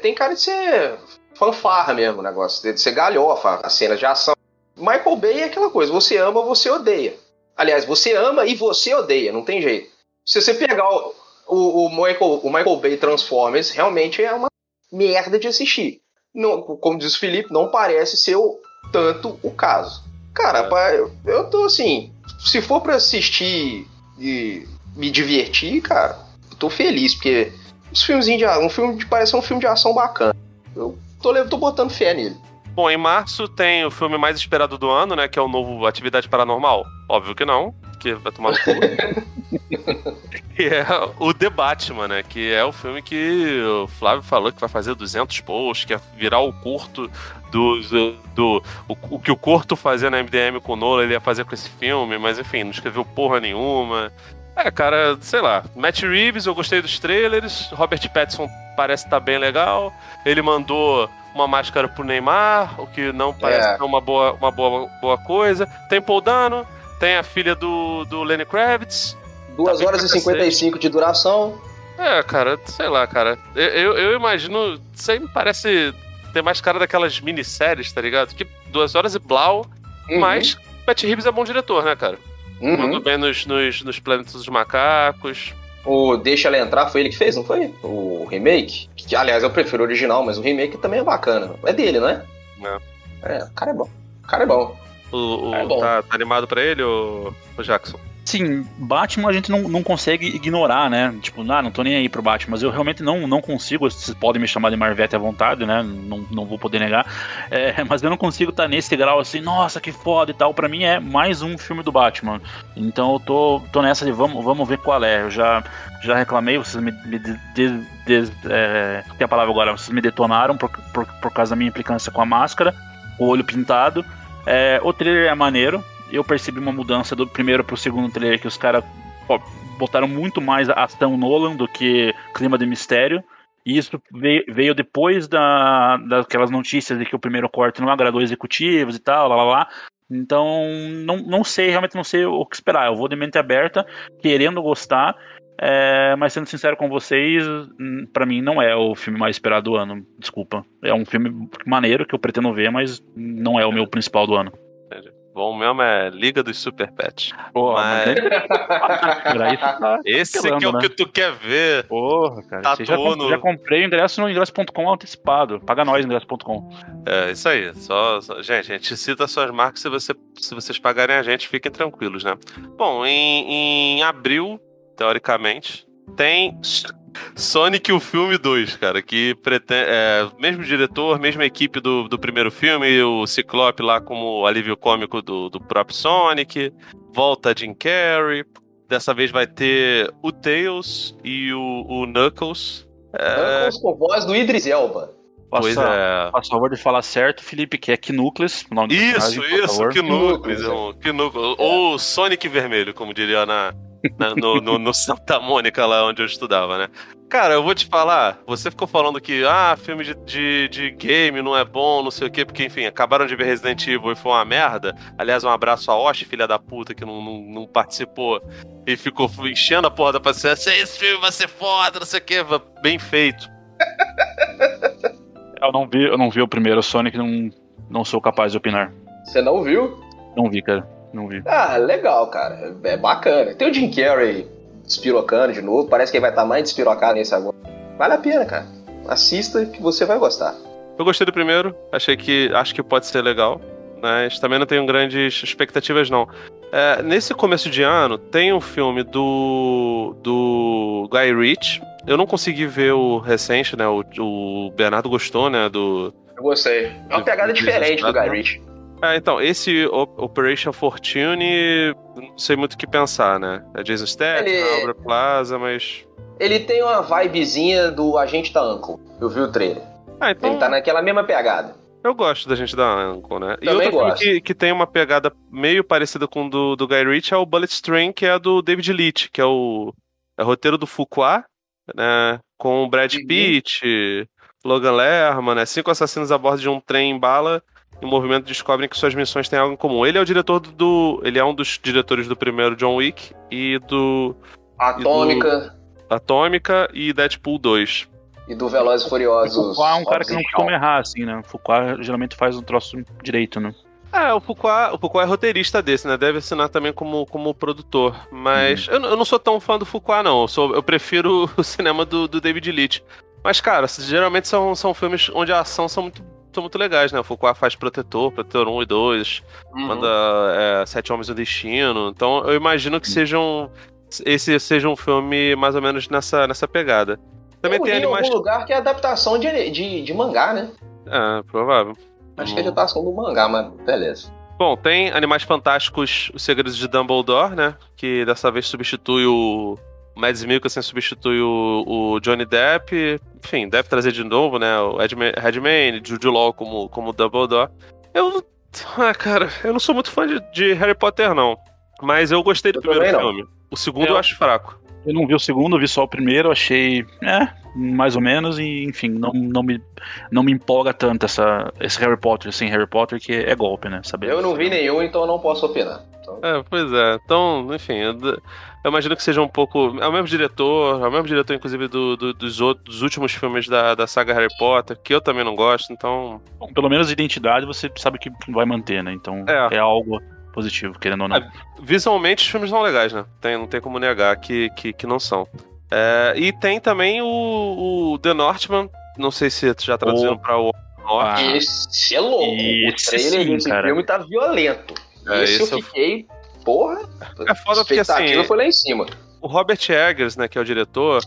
tem cara de ser fanfarra mesmo o negócio, de ser galhofa, as cenas de ação. Michael Bay é aquela coisa, você ama, você odeia. Aliás, você ama e você odeia, não tem jeito. Se você pegar o, o, o Michael, o Michael Bay Transformers, realmente é uma merda de assistir. Não, como diz o Felipe, não parece ser o, tanto o caso. Cara, É. pá, eu, eu tô assim, se for pra assistir e me divertir, cara, eu tô feliz, porque os filmezinhos de um filme de parece um filme de ação bacana. Eu tô, tô botando fé nele. Bom, em março tem o filme mais esperado do ano, né? Que é o novo Atividade Paranormal. Óbvio que não, que vai tomar no cu. <laughs> que é o The Batman, né? Que é o filme que o Flávio falou que vai fazer 200 posts, que ia virar o curto do... do, do- o, o que o Corto fazia na MDM com o Nola, ele ia fazer com esse filme, mas enfim, não escreveu porra nenhuma. É, cara, sei lá. Matt Reeves, eu gostei dos trailers. Robert Pattinson parece estar bem legal. Ele mandou uma máscara pro Neymar, o que não parece É. ser uma boa, uma boa, boa coisa. Tem Paul Dano, tem a filha do, do Lenny Kravitz. 2 bem horas e 55 de duração. É, cara, sei lá, cara. Eu, eu, imagino. Isso aí me parece ter mais cara daquelas minisséries, tá ligado? Que duas horas e blau, mas Matt Reeves é bom diretor, né, cara? Uhum. Mandou bem nos, nos, nos Planetas dos Macacos. O Deixa Ela Entrar foi ele que fez, não foi? O remake? Que, aliás, eu prefiro o original, mas o remake também é bacana. É dele, não é? É, o cara é bom. O cara é bom. O, o- É tá, tá animado pra ele, o, o Jackson? Sim, Batman a gente não, não consegue ignorar, né? Tipo, ah, não tô nem aí pro Batman, mas eu realmente não, não consigo. Vocês podem me chamar de Marvete à vontade, né? Não, não vou poder negar. É, <laughs> mas eu não consigo estar nesse grau assim, nossa, que foda e tal. Pra mim é mais um filme do Batman. Então eu tô, tô nessa de vamos, vamos ver qual é. Eu já, já reclamei, vocês me. me de, de- de- é, tem a palavra agora, vocês me detonaram por, por, por causa da minha implicância com a máscara, o olho pintado. É, o trailer é maneiro. Eu percebi uma mudança do primeiro pro segundo trailer que os caras botaram muito mais ação Nolan do que clima de mistério. E isso veio, veio depois da, daquelas notícias de que o primeiro corte não agradou executivos e tal, lá lá lá. Então, não, não sei, realmente não sei o que esperar. Eu vou de mente aberta, querendo gostar, é, mas sendo sincero com vocês, hum, pra mim não é o filme mais esperado do ano. Desculpa. É um filme maneiro que eu pretendo ver, mas não é o meu principal do ano. Bom mesmo é Liga dos Super Pets. Pô, Mas- mas <laughs> tá Esse aqui é o né? que tu quer ver. Porra, cara. Tá já, comp- já comprei o ingresso no ingresso.com antecipado. Paga nós no ingresso.com. É, isso aí. Só, só- gente, a gente cita suas marcas se, você, se vocês pagarem a gente, fiquem tranquilos, né? Bom, em, em abril, teoricamente, tem Sonic o filme 2, cara, que pretende. É, mesmo diretor, mesma equipe do, do primeiro filme, o Ciclope lá como alívio cômico do, do próprio Sonic. Volta Jim Carrey. Dessa vez vai ter o Tails e o, o Knuckles. É, Knuckles com voz do Idris Elba. Pois Faça, é. faça favor de falar certo, Felipe, que é Knuckles. o nome do Isso, isso, Knuckles, irmão, que núcleo. Ou Sonic Vermelho, como diria na, na- no, no- no Santa Mônica, lá onde eu estudava, né? Cara, eu vou te falar, você ficou falando que, ah, filme de, de, de game não é bom, não sei o quê, porque, enfim, acabaram de ver Resident Evil e foi uma merda. Aliás, um abraço a Osh, filha da puta, que não, não, não participou e ficou enchendo a porra da paciência. Esse filme vai ser foda, não sei o quê, bem feito. <laughs> Eu não vi, eu não vi o primeiro Sonic, não, não sou capaz de opinar. Você não viu? Não vi, cara. Não vi. Ah, legal, cara. É bacana. Tem o Jim Carrey despirocando de novo. Parece que ele vai estar mais despirocado nesse agora. Vale a pena, cara. Assista que você vai gostar. Eu gostei do primeiro, achei que acho que pode ser legal, mas também não tenho grandes expectativas não. É, nesse começo de ano tem um filme do do Guy Ritchie. Eu não consegui ver o recente, né? O, o Bernardo gostou, né? Do Eu gostei. É uma pegada diferente do Guy Ritchie. É, então esse Operation Fortune, não sei muito o que pensar, né? É Jason Statham, Ele- Plaza, mas Ele tem uma vibezinha do Agente da Uncle. Eu vi o trailer. ah, então Ele tá naquela mesma pegada. Eu gosto da gente da Anko, né? e Também outro filme gosto. que, que tem uma pegada meio parecida com o do, do Guy Ritchie é o Bullet Train, que é do David Leitch, que é o, é roteiro do Fuqua, né? Com o Brad Uhum. Pitt, Logan Lerman, né? Cinco assassinos a bordo de um trem em bala em movimento descobrem que suas missões têm algo em comum. Ele é o diretor do, do- ele é um dos diretores do primeiro John Wick e do Atômica Atômica e Deadpool 2. e do Velozes e O Furiosos. Foucault é um cara que não e costuma errar, assim, né? O Foucault geralmente faz um troço direito, né? É, o Foucault, o Foucault é roteirista desse, né? Deve assinar também como, como produtor. Mas eu, eu não sou tão fã do Foucault, não. Eu, sou, eu prefiro <laughs> o cinema do, do David Leitch. Mas, cara, geralmente são, são filmes onde a ação são muito, são muito legais, né? O Foucault faz Protetor, Protetor 1 e 2, Uhum. manda é, Sete Homens no Destino. Então eu imagino que sejam. Esse seja um filme mais ou menos nessa, nessa pegada. Também Eu tem animais. algum lugar que é adaptação de, de, de mangá, né? É, provável. Acho que é adaptação do mangá, mas beleza. Bom, tem Animais Fantásticos, Os Segredos de Dumbledore, né? Que dessa vez substitui o. O Mads Mikkelsen substitui o, o Johnny Depp. Enfim, deve trazer de novo, né? O Edma- Redmayne, Jude Law como, como Dumbledore. Eu. <laughs> Ah, cara, eu não sou muito fã de, de Harry Potter, não. Mas eu gostei do Eu primeiro filme. O segundo Eu- eu acho fraco. Eu não vi o segundo, vi só o primeiro, achei, é, mais ou menos, e enfim, não, não, me, não me empolga tanto essa, esse Harry Potter, assim, Harry Potter que é golpe, né? Saber Eu não vi nenhum, então eu não posso opinar. Então, É, pois é. Então, enfim, eu, eu imagino que seja um pouco. É o mesmo diretor, é o mesmo diretor, inclusive, do, do- dos, outros, dos últimos filmes da, da saga Harry Potter, que eu também não gosto, então. Bom, pelo menos identidade você sabe que vai manter, né? Então É. é, algo positivo, querendo ou não. É. Visualmente, os filmes são legais, né? Tem, não tem como negar que, que, que não são. É, e tem também o, o The Northman, não sei se já traduziram Oh. pra o Norte. Ah. Esse é louco. Esse o trailer sim, desse cara. filme tá violento. É, esse, esse eu eu- fiquei. Porra. É foda porque, assim, foi lá em cima. O Robert Eggers, né, que é o diretor,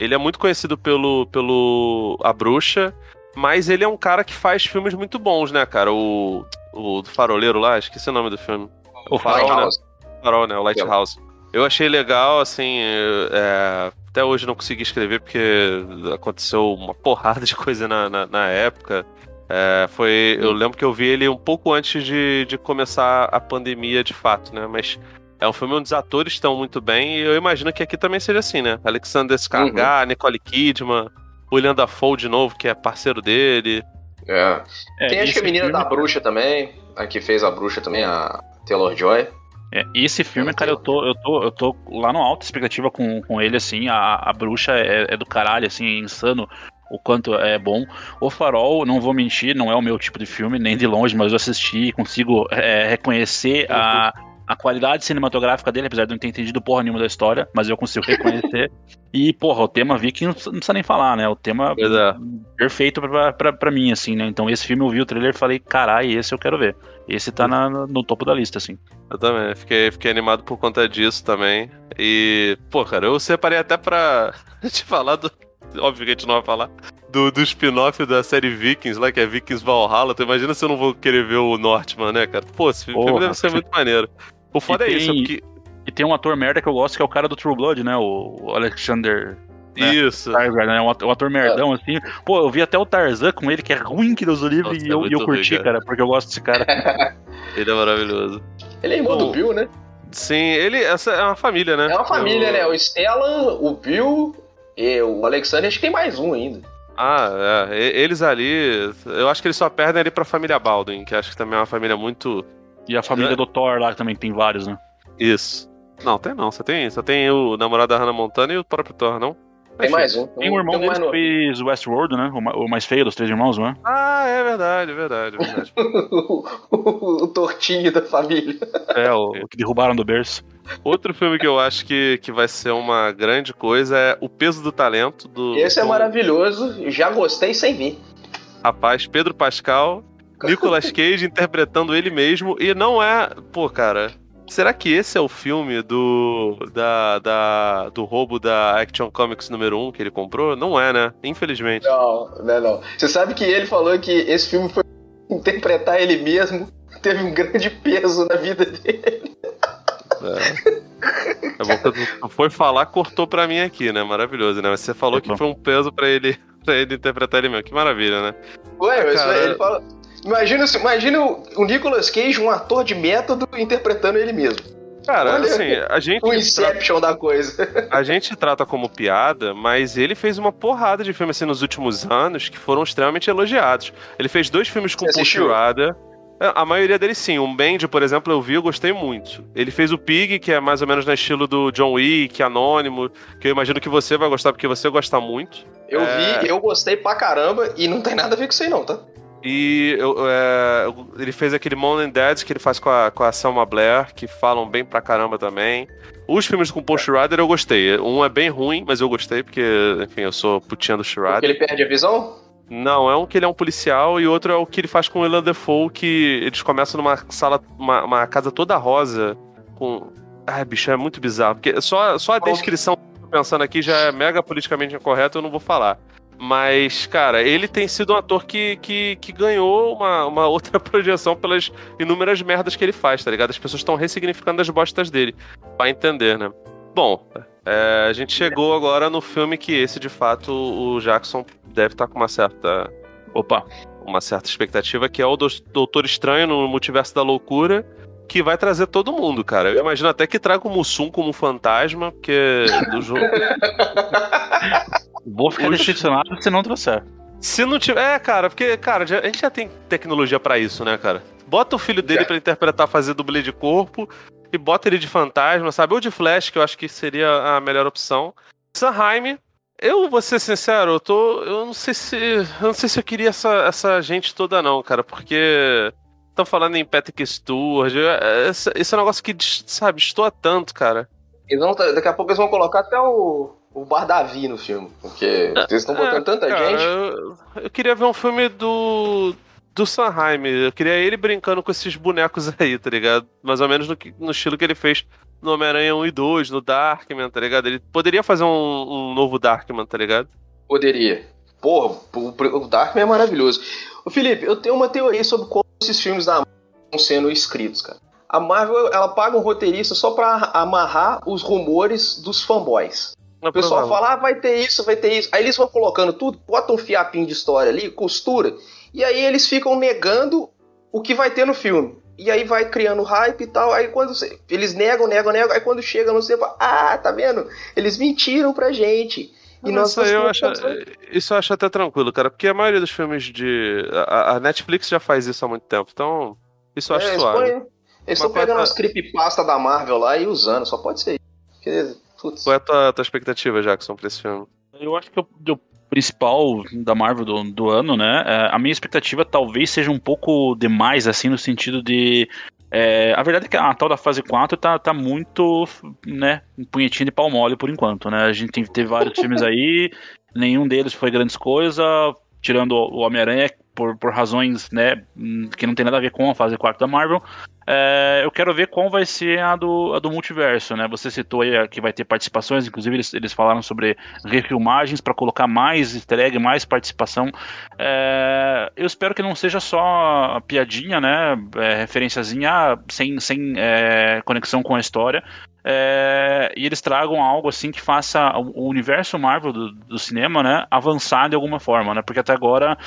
ele é muito conhecido pelo, pelo A Bruxa, mas ele é um cara que faz filmes muito bons, né, cara? O, o do faroleiro lá, esqueci o nome do filme. O Farol, né? Farol, né? O Lighthouse. Eu achei legal, assim, é, até hoje não consegui escrever porque aconteceu uma porrada de coisa na, na, na época. É, foi, eu lembro que eu vi ele um pouco antes de, de começar a pandemia de fato, né? Mas é um filme onde os atores estão muito bem e eu imagino que aqui também seja assim, né? Alexander Skarsgård, Nicole Kidman, William Dafoe de novo, que é parceiro dele. É. É, Tem acho que a esse menina filme- da bruxa também. A que fez a bruxa também, a Taylor Joy. É, e esse filme, cara, eu tô, eu tô, eu tô lá no alta expectativa com, com ele, assim, a, a bruxa é, é do caralho, assim, é insano o quanto é bom. O Farol, não vou mentir, não é o meu tipo de filme, nem de longe, mas eu assisti e consigo é, reconhecer a, a qualidade cinematográfica dele, apesar de eu não ter entendido porra nenhuma da história, mas eu consigo reconhecer. <laughs> e, porra, o tema Viking não precisa, não precisa nem falar, né? O tema é. perfeito pra, pra, pra mim, assim, né? Então esse filme eu vi o trailer e falei, caralho, esse eu quero ver. Esse tá na- no topo da lista, assim. Eu também, fiquei, fiquei animado por conta disso também. E, pô, cara, eu separei até pra <laughs> te falar do. Óbvio que a gente não vai falar. Do, do spin-off da série Vikings lá, que é Vikings Valhalla. Tu imagina se eu não vou querer ver o Northman, né, cara? Pô, esse filme Porra. deve ser muito maneiro. O foda é isso, é porque. E tem um ator merda que eu gosto, que é o cara do True Blood, né? O Alexander. né? Isso. Targaryen, né? Um ator, um ator merdão, assim. Pô, eu vi até o Tarzan com ele, que é ruim que Deus o livre, Nossa, e é eu, e eu curti, ruim, cara. cara, porque eu gosto desse cara. <laughs> Ele é maravilhoso. Ele é irmão do Bill, né? Sim, ele. Essa é uma família, né? É uma família, Eu- né? O Stellan, o Bill e o Alexander, acho que tem mais um ainda. Ah, é. Eles ali. Eu acho que eles só perdem ali pra família Baldwin, que acho que também é uma família muito. E a família É. do Thor lá, que também tem vários, né? Isso. Não, tem não. Só tem, só tem o namorado da Hannah Montana e o próprio Thor, não? Tem mais um. Tem um irmão Tem um que fez Westworld, né? O ma- O mais feio dos três irmãos, não é? Ah, é verdade, é verdade, é verdade. o, <laughs> o, o tortinho da família. É, o, o que derrubaram do berço. Outro filme que eu acho que, que vai ser uma grande coisa é O Peso do Talento, do. Esse é do maravilhoso. Já gostei sem ver. Rapaz, Pedro Pascal, <laughs> Nicolas Cage interpretando ele mesmo. E não é. Pô, cara. Será que esse é o filme do. Da, da, do roubo da Action Comics número 1 que ele comprou? Não é, né? Infelizmente. Não, não, não. Você sabe que ele falou que esse filme foi <laughs> interpretar ele mesmo. Teve um grande peso na vida dele. É bom que tu foi falar, cortou pra mim aqui, né? Maravilhoso, né? Mas você falou que foi um peso pra ele, pra ele interpretar ele mesmo. Que maravilha, né? Ué, mas Cara- ele fala. Imagina, se- imagina o Nicolas Cage, um ator de método, interpretando ele mesmo. Cara, Olha, assim, a <laughs> gente, O Inception da coisa. <laughs> a gente trata como piada, mas ele fez uma porrada de filmes assim nos últimos anos que foram extremamente elogiados. Ele fez dois filmes com? Schrader. É, A maioria deles sim. Um Band, por exemplo, eu vi, eu gostei muito. Ele fez o Pig, que é mais ou menos no estilo do John Wick, Anônimo, que eu imagino que você vai gostar porque você gosta muito. Eu É. vi, eu gostei pra caramba e não tem nada a ver com isso aí, não, tá? E eu- é, ele fez aquele Mom and Dads que ele faz com a, com a Selma Blair, que falam bem pra caramba também. Os filmes com Paul Schrader eu gostei. Um é bem ruim, mas eu gostei porque, enfim, eu sou putinha do Porque Schrader. ele perde a visão? Não, é um que ele é um policial e outro é o que ele faz com o Willem Dafoe, que eles começam numa sala, uma, uma casa toda rosa, com... Ai, bicho, é muito bizarro. Porque só, só a descrição que eu tô pensando aqui já é mega politicamente incorreta, eu não vou falar. Mas, cara, ele tem sido um ator que, que, que ganhou uma, uma <laughs> outra projeção pelas inúmeras merdas que ele faz, tá ligado? As pessoas estão ressignificando as bostas dele. Vai entender, né? Bom, é, a gente chegou agora no filme que esse, de fato, o Jackson deve estar com uma certa Opa, uma certa expectativa, que é o Doutor Estranho no Multiverso da Loucura, que vai trazer todo mundo, cara. Eu imagino até que traga o Mussum como fantasma, porque do jogo. <laughs> vou ficar Os- decepcionado se não trouxer. Se não tiver. É, cara, porque, cara, já- a gente já tem tecnologia pra isso, né, cara? Bota o filho dele Já. pra interpretar, fazer dublê de corpo, e bota ele de fantasma, sabe? Ou de Flash, que eu acho que seria a melhor opção. Sanheim, eu vou ser sincero, eu tô. Eu não sei se. Eu não sei se eu queria essa, essa gente toda, não, cara, porque. Estão falando em Patrick Stewart. é- Esse, esse é um negócio que, sabe, estoura tanto, cara. Eles vão, daqui a pouco eles vão colocar até o, o Bar Davi no filme. Porque eles estão botando tanta É, Cara, gente. Eu, eu queria ver um filme do. Do Sanheim. Eu queria ele brincando com esses bonecos <laughs> aí, tá ligado? Mais ou menos no, no estilo que ele fez no Homem-Aranha 1 e 2, no Darkman, tá ligado? Ele poderia fazer um, um novo Darkman, tá ligado? Poderia. Porra, o, o Darkman é maravilhoso. Ô Felipe, eu tenho uma teoria sobre como esses filmes da Marvel estão sendo escritos, cara. A Marvel, ela paga um roteirista só pra amarrar os rumores dos fanboys. O pessoal fala, ah, vai ter isso, vai ter isso. Aí eles vão colocando tudo, bota um fiapinho de história ali, costura, e aí eles ficam negando o que vai ter no filme. E aí vai criando hype e tal. Aí quando você- eles negam, negam, negam, aí quando chega no cinema, ah, tá vendo? Eles mentiram pra gente. E nós isso, aí eu acho, isso eu acho até tranquilo, cara, porque a maioria dos filmes de. A, a Netflix já faz isso há muito tempo, então. Isso eu acho É, suave. Eles estão é pegando as creepypasta da Marvel lá e usando, só pode ser isso. Porque, putz, Qual é a tua, tua expectativa, Jackson, pra esse filme? Eu acho que o, principal da Marvel do, do ano, né? é, a minha expectativa talvez seja um pouco demais, assim, no sentido de. é, a verdade é que a tal da fase 4 tá, tá muito, né, um punhetinho de pau mole por enquanto, né? A gente tem, teve vários <laughs> filmes aí, nenhum deles foi grandes coisas, tirando o Homem-Aranha por, por razões, né, hum, que não tem nada a ver com a fase 4 da Marvel. É, eu quero ver qual vai ser a do, a do multiverso, né? Você citou aí que vai ter participações, inclusive eles, eles falaram sobre refilmagens para colocar mais egg, mais participação. É, eu espero que não seja só piadinha, né? É, referenciazinha sem, sem é, conexão com a história. é, e eles tragam algo assim que faça o universo Marvel do, do, cinema, né, avançar de alguma forma, né? Porque até agora,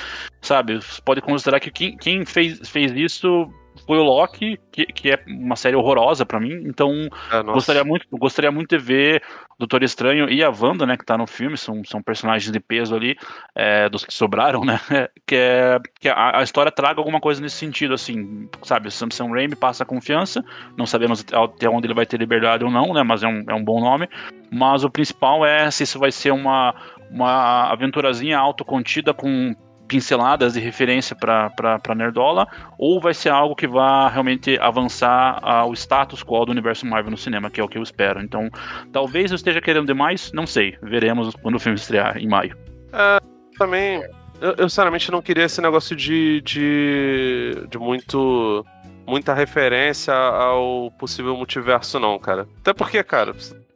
sabe, pode considerar que quem, quem fez, fez isso foi o Loki, que, que é uma série horrorosa para mim. Então, é, gostaria muito, gostaria muito de ver o Doutor Estranho e a Wanda, né, que tá no filme, são, são personagens de peso ali, é, dos que sobraram, <laughs> né? Que, é, que a, a, história traga alguma coisa nesse sentido, assim, sabe? Sam, Sam Raimi passa confiança, não sabemos até onde ele vai ter liberdade ou não, né? Mas é um, é um bom nome. Mas o principal é se isso vai ser uma, uma aventurazinha autocontida com pinceladas de referência para Nerdola, ou vai ser algo que vá realmente avançar o status quo do universo Marvel no cinema, que é o que eu espero. Então, talvez eu esteja querendo demais, não sei. Veremos quando o filme estrear em maio. É, também, eu, eu sinceramente não queria esse negócio de, de, de muito muita referência ao possível multiverso, não, cara. Até porque, cara,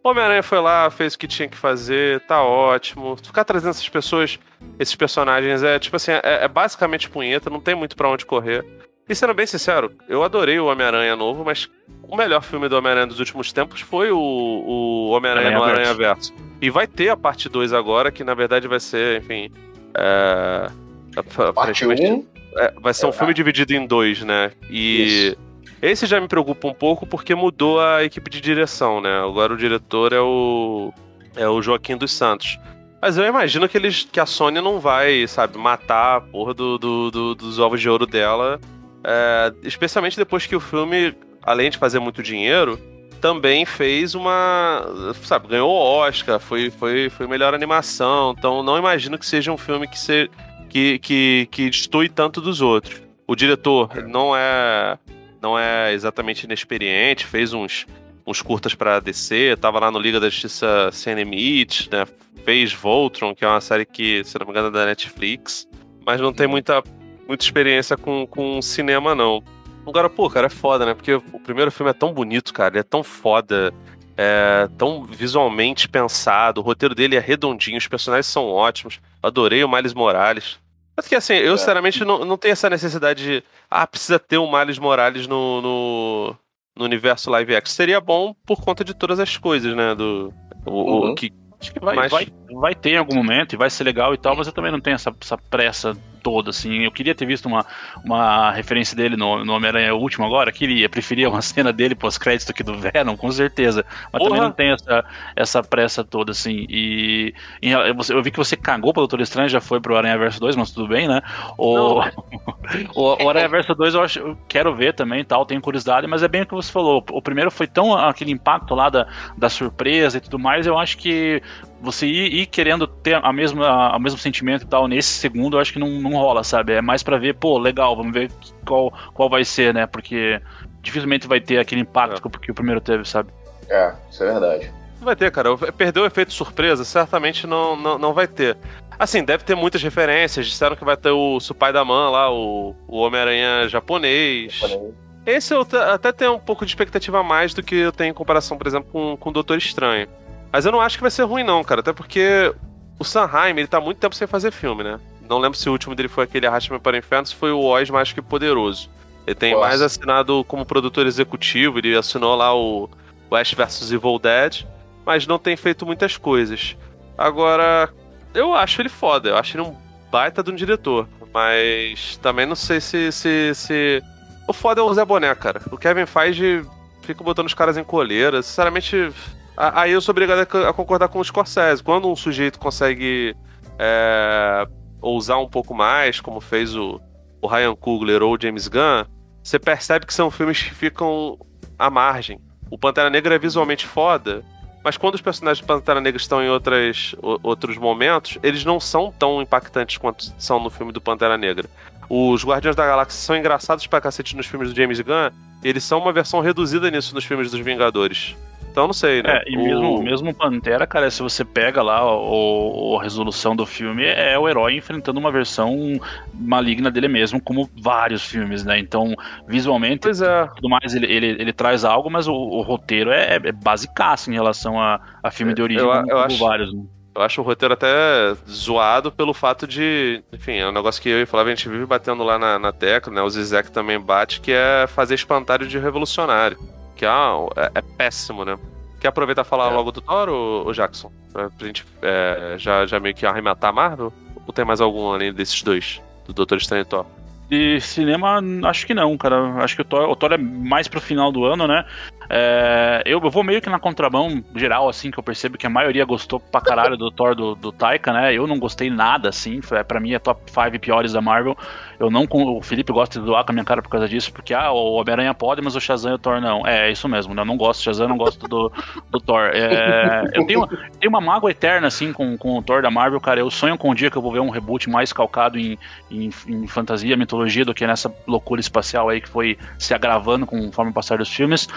Homem-Aranha foi lá, fez o que tinha que fazer, tá ótimo. Ficar trazendo essas pessoas, esses personagens, é tipo assim, é, é basicamente punheta, não tem muito para onde correr. E sendo bem sincero, eu adorei o Homem-Aranha novo, mas o melhor filme do Homem-Aranha dos últimos tempos foi o, o Homem-Aranha no Aranha Verso. E vai ter a parte 2 agora, que na verdade vai ser, enfim. É, parte 1? Um? É, vai ser um filme dividido em dois, né? E. Isso. Esse já me preocupa um pouco porque mudou a equipe de direção, né? Agora o diretor é o é o Joaquim dos Santos. Mas eu imagino que eles que a Sony não vai, sabe, matar a porra do, do, do dos ovos de ouro dela. É, especialmente depois que o filme, além de fazer muito dinheiro, também fez uma. Sabe, ganhou Oscar, foi, foi, foi melhor animação. Então não imagino que seja um filme que, se, que, que, que tanto dos outros. O diretor não é não é exatamente inexperiente, fez uns, uns curtas para DC, tava lá no Liga da Justiça Sem Limite, né? Fez Voltron, que é uma série que, se não me engano, é da Netflix, mas não tem muita, muita experiência com, com cinema, não. Agora, pô, cara, é foda, né? Porque o primeiro filme é tão bonito, cara, ele é tão foda, é tão visualmente pensado, o roteiro dele é redondinho, os personagens são ótimos. Adorei o Miles Morales. Mas que assim, eu é. sinceramente não, não tenho essa necessidade de. Ah, precisa ter o Miles Morales no, no, no universo live action. Seria bom por conta de todas as coisas, né? Do. O, uhum. o que, Acho que vai, mas... vai, vai ter em algum momento e vai ser legal e tal, mas eu também não tenho essa, essa pressa toda, assim. Eu queria ter visto uma, uma referência dele no, no Homem-Aranha Último agora, queria, preferia uma <laughs> cena dele pós-crédito aqui do Venom, com certeza. Mas Porra. também não tenho essa, essa pressa toda, assim. E em, eu, eu vi que você cagou pro Doutor Estranho, já foi pro Aranha Verso 2, mas tudo bem, né? O, <laughs> o, o Aranha Verso 2 eu, acho, eu quero ver também tal, tenho curiosidade, mas é bem o que você falou. O primeiro foi tão aquele impacto lá da, da surpresa e tudo mais, eu acho que você ir, ir, querendo ter a mesma, o mesmo sentimento e tal nesse segundo, eu acho que não, não rola, sabe? É mais para ver, pô, legal, vamos ver qual, qual vai ser, né? Porque dificilmente vai ter aquele impacto é. que o primeiro teve, sabe? É, isso é verdade. Não vai ter, cara. Perdeu o efeito surpresa, certamente não, não, não vai ter. Assim, deve ter muitas referências. Disseram que vai ter o Supai da Man lá, o, o Homem-Aranha japonês. japonês. Esse eu até tenho um pouco de expectativa a mais do que eu tenho em comparação, por exemplo, com, com o Doutor Estranho. Mas eu não acho que vai ser ruim, não, cara. Até porque o Sanheim, ele tá muito tempo sem fazer filme, né? Não lembro se o último dele foi aquele Arrasta-me para o Inferno, se foi o Oz Mais Que Poderoso. Ele tem Nossa. mais assinado como produtor executivo, ele assinou lá o Ash vs Evil Dead, mas não tem feito muitas coisas. Agora, eu acho ele foda, eu acho ele um baita de um diretor, mas também não sei se. se, se... O foda é o Zé Boné, cara. O Kevin Feige fica botando os caras em coleira. Sinceramente, Aí eu sou obrigado a concordar com o Scorsese. Quando um sujeito consegue é, ousar um pouco mais, como fez o, o Ryan Coogler ou o James Gunn, você percebe que são filmes que ficam à margem. O Pantera Negra é visualmente foda, mas quando os personagens do Pantera Negra estão em outras, outros momentos, eles não são tão impactantes quanto são no filme do Pantera Negra. Os Guardiões da Galáxia são engraçados pra cacete nos filmes do James Gunn, e eles são uma versão reduzida nisso nos filmes dos Vingadores. Então não sei, né? É, e mesmo, o... mesmo Pantera, cara, se você pega lá o, a resolução do filme, é o herói enfrentando uma versão maligna dele mesmo, como vários filmes, né? Então, visualmente, pois é. tudo mais, ele, ele, ele traz algo, mas o, o roteiro é, é basicaço em relação a, a filme de origem, eu, eu como acho... vários, né? Eu acho o roteiro até zoado pelo fato de. Enfim, é um negócio que eu e Flávio a gente vive batendo lá na, na tecla, né? O Zizek também bate, que é fazer espantalho de revolucionário que ah, é, é péssimo, né? Quer aproveitar e falar É. logo do Thor, ô Jackson? Pra pra gente é, já, já meio que arrematar a Marvel? Ou tem mais algum além desses dois? Do Doutor Estranho e Thor? De cinema, acho que não, cara. Acho que o Thor, o Thor é mais pro final do ano, né? É, eu, eu vou meio que na contramão geral, assim, que eu percebo que a maioria gostou pra caralho do Thor do, do Taika, né? Eu não gostei nada, assim. Foi, pra mim é top 5 piores da Marvel. Eu não. O Felipe gosta de doar com a minha cara por causa disso, porque ah, o Homem-Aranha pode, mas o Shazam e o Thor não. É, é isso mesmo, né? Eu não gosto do Shazam, não gosto do, do Thor. É, eu tenho, tenho uma mágoa eterna, assim, com, com o Thor da Marvel, cara. Eu sonho com um dia que eu vou ver um reboot mais calcado em, em, em fantasia, mitologia, do que nessa loucura espacial aí que foi se agravando conforme o passar dos filmes.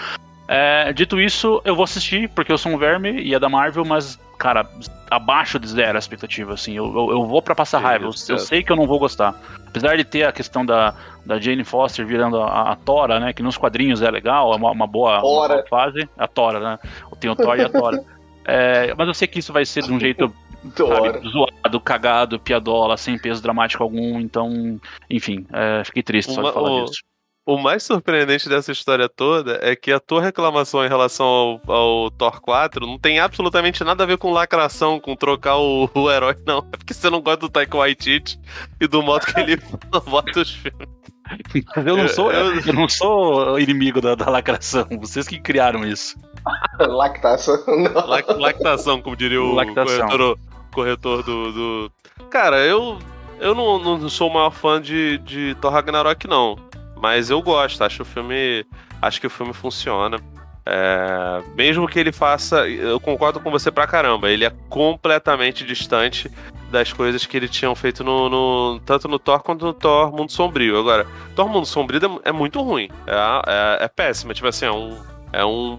É, dito isso, eu vou assistir, porque eu sou um verme e é da Marvel, mas, cara, abaixo de zero a expectativa, assim. Eu, eu, eu vou pra passar Sim, raiva, eu, eu sei que eu não vou gostar. Apesar de ter a questão da, da Jane Foster virando a, a Tora, né, que nos quadrinhos é legal, é uma, uma boa, uma boa fase. A Tora, né? Tem o Thor e a Tora. <laughs> É, mas eu sei que isso vai ser de um <laughs> jeito. Sabe, zoado, cagado, piadola, sem peso dramático algum, então, enfim, é, fiquei triste só Uma- de falar o- disso. O mais surpreendente dessa história toda é que a tua reclamação em relação ao, ao Thor 4 não tem absolutamente nada a ver com lacração, com trocar o, o herói, <laughs> não. É porque você não gosta do Taika Waititi e do modo que ele <laughs> bota os filmes. Mas eu não sou, eu- eu, não sou inimigo da, da lacração, vocês que criaram isso. <laughs> Lactação. Não. Lac- Lactação, como diria o Lactação. corretor, corretor do, do- Cara, eu, eu não, não sou o maior fã de, de Thor Ragnarok, não. Mas eu gosto, acho o filme. Acho que o filme funciona. É, mesmo que ele faça. Eu concordo com você pra caramba. Ele é completamente distante das coisas que ele tinham feito no, no- tanto no Thor quanto no Thor Mundo Sombrio. Agora, Thor Mundo Sombrio é, é muito ruim. É, é, é péssimo. Tipo assim, é um. É um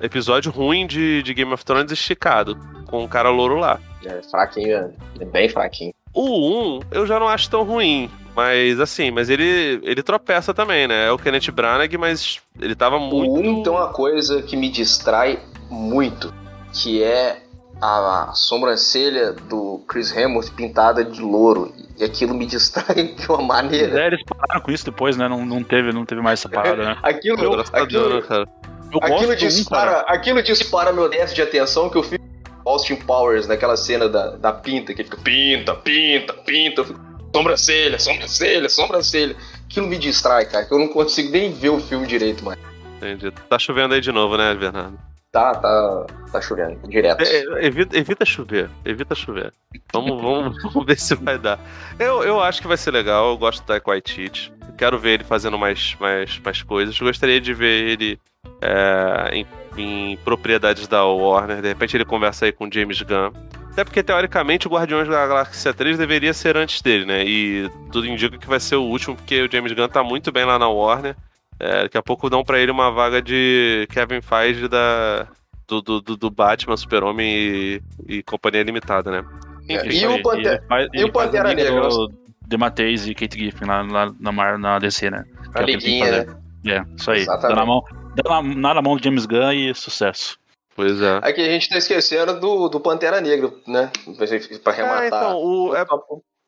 episódio ruim de, de Game of Thrones esticado. Com o cara louro lá. É fraquinho, é. é bem fraquinho. O 1 eu já não acho tão ruim. Mas assim, mas ele, ele tropeça também, né? É o Kenneth Branagh, mas ele tava muito. O 1 tem uma coisa que me distrai muito, que é a sobrancelha do Chris Hemsworth pintada de louro. E aquilo me <laughs> distrai de uma maneira. É, eles pararam com isso depois, né? Não, não, teve, não teve mais essa parada, né? <laughs> Aquilo, aquilo? Eu gosto aquilo, um, dispara, cara. aquilo dispara meu déficit de atenção que eu fico Austin Powers naquela cena da, da pinta, que ele fica pinta, pinta, pinta. Eu fico, sobrancelha, sobrancelha, sobrancelha. Aquilo me distrai, cara, que eu não consigo nem ver o filme direito mais. Entendi. Tá chovendo aí de novo, né, Bernardo? Tá, tá, tá chovendo, direto. É, é, evita, evita chover, evita chover. Vamos, vamos, <laughs> vamos ver se vai dar. Eu, eu acho que vai ser legal, eu gosto do Waititi. Quero ver ele fazendo mais, mais, mais coisas. Gostaria de ver ele é, em, em propriedades da Warner. De repente ele conversa aí com o James Gunn. Até porque, teoricamente, o Guardiões da Galáxia 3 deveria ser antes dele, né? E tudo indica que vai ser o último, porque o James Gunn tá muito bem lá na Warner. É, daqui a pouco dão pra ele uma vaga de Kevin Feige da, do, do, do- Batman, Super-Homem e, e Companhia Limitada, né? É, Enfim, e o Pantera, e ele o Pantera a Negra? Mateis e Kate Giffen lá, lá na, na DC, né? a que é que liguinha, fazer. né? É, isso aí. Exatamente. na, mão, dá na, na mão do James Gunn e sucesso. Pois é. Aqui a gente tá esquecendo do, do Pantera Negra, né? Pra arrematar. Ah, então, o, é,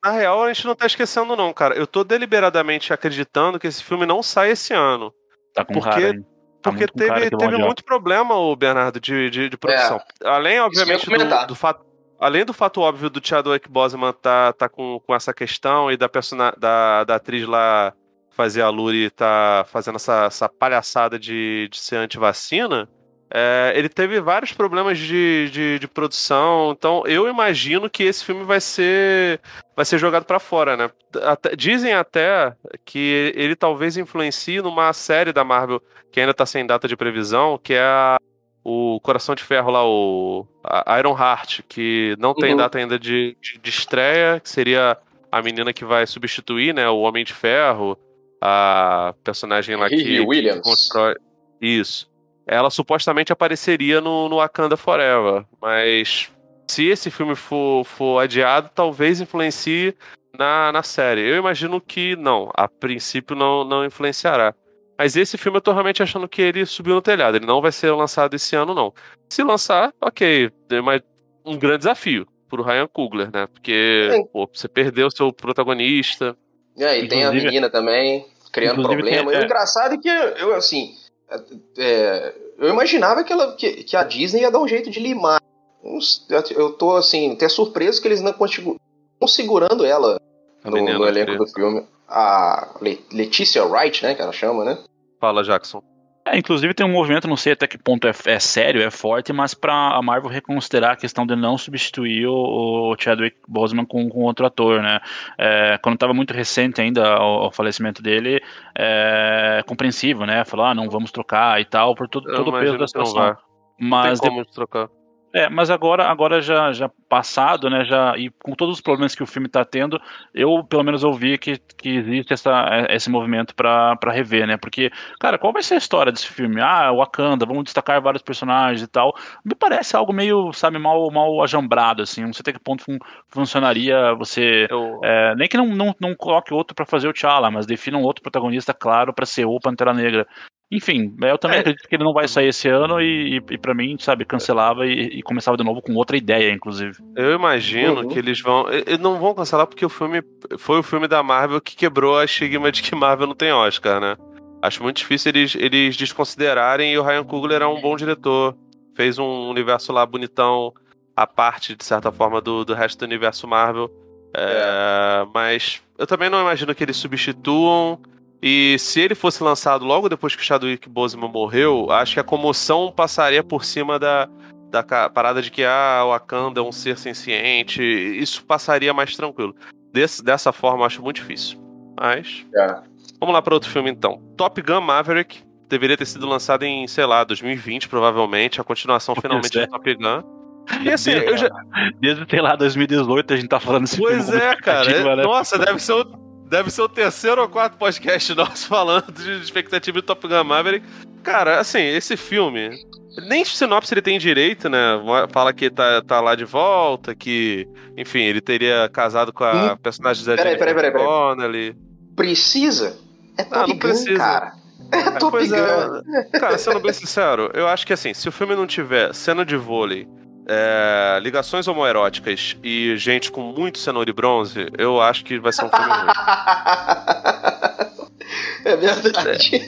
na real, a gente não tá esquecendo, não, cara. Eu tô deliberadamente acreditando que esse filme não sai esse ano. Tá com Porque- hein? Tá Porque teve, teve muito problema, o Bernardo, de, de, de produção. Além, obviamente, É. ia comentar. do, do fato. Além do fato óbvio do Chadwick Boseman tá, tá com, com essa questão e da, persona, da, da atriz lá fazer a Luri tá fazendo essa, essa palhaçada de, de ser antivacina, é, ele teve vários problemas de, de, de produção. Então, eu imagino que esse filme vai ser vai ser jogado pra fora, né? Até- dizem até que ele talvez influencie numa série da Marvel que ainda tá sem data de previsão, que é a- o Coração de Ferro lá, o Iron Heart, que não tem Uhum. data ainda de, de, de estreia, que seria a menina que vai substituir, né, o Homem de Ferro, a personagem lá que, Riri que Williams. constrói. Isso. Ela supostamente apareceria no, no Wakanda Forever, mas se esse filme for, for adiado, talvez influencie na, na série. Eu imagino que não, a princípio não, não influenciará. Mas esse filme eu tô realmente achando que ele subiu no telhado. Ele não vai ser lançado esse ano, não. Se lançar, ok. É mais um grande desafio pro Ryan Coogler, né? Porque pô, você perdeu seu protagonista. É, e tem a Inclusive- menina também, criando Inclusive problema. tem- E o é. engraçado é que eu, assim, é, Eu imaginava que, ela, que, que a Disney ia dar um jeito de limar. Uns- Eu tô, assim, até surpreso que eles não estão segurando ela no, no elenco queria. do filme. A Le- Letícia Wright, né, que ela chama, né? Fala, Jackson. É, inclusive tem um movimento, não sei até que ponto é, é sério, é forte, mas pra a Marvel reconsiderar a questão de não substituir o, o Chadwick Boseman com, com outro ator, né? É, quando estava muito recente ainda o, o falecimento dele, é compreensível, né? Falar, ah, não vamos trocar e tal, por todo, todo o peso da situação. Mas Tem como trocar. É, mas agora, agora já, já passado, né, já, e com todos os problemas que o filme tá tendo, eu pelo menos ouvi que, que existe essa, esse movimento pra pra rever, né, porque, cara, qual vai ser a história desse filme? Ah, Wakanda, vamos destacar vários personagens e tal, me parece algo meio, sabe, mal, mal ajambrado, assim, não sei até que ponto fun- funcionaria você, Eu, é, nem que não, não, não coloque outro pra fazer o T'Challa, mas defina um outro protagonista claro pra ser o Pantera Negra. Enfim, eu também É. acredito que ele não vai sair esse ano e, e, e para mim, sabe, cancelava e, e começava de novo com outra ideia, inclusive. eu imagino Uhum. que eles vão. e- Eles não vão cancelar porque o filme foi o filme da Marvel que quebrou a estigma de que Marvel não tem Oscar, né? Acho muito difícil eles, eles desconsiderarem e o Ryan Coogler é um bom diretor. Fez um universo lá bonitão, a parte, de certa forma, do, do resto do universo Marvel. É, Mas eu também não imagino que eles substituam. E se ele fosse lançado logo depois que o Chadwick Boseman morreu, acho que a comoção passaria por cima da, da parada de que ah, o Wakanda é um ser senciente. Isso passaria mais tranquilo. Desse- dessa forma, eu acho muito difícil. Mas. É. Vamos lá para outro filme então. Top Gun Maverick deveria ter sido lançado em, sei lá, 2020, provavelmente. A continuação finalmente é. de Top Gun. E assim, eu já, Desde, sei lá, 2018 a gente tá falando desse Pois filme. é, cara. É- né? Nossa, deve ser, o, deve ser o terceiro ou quarto podcast <laughs> nosso falando de expectativa de Top Gun Maverick. Cara, assim, esse filme. Nem sinopse ele tem direito, né? Fala que tá, tá lá de volta, que, enfim, ele teria casado com a Hum. personagem da Peraí, peraí, peraí, peraí. Connelly. Precisa? É Top Ah, não Gun, precisa. cara. É Top Pois Gun. é. Cara, sendo bem sincero, eu acho que assim, se o filme não tiver cena de vôlei, é, ligações homoeróticas e gente com muito cenoura e bronze, eu acho que vai ser um filme ruim. <laughs> É verdade.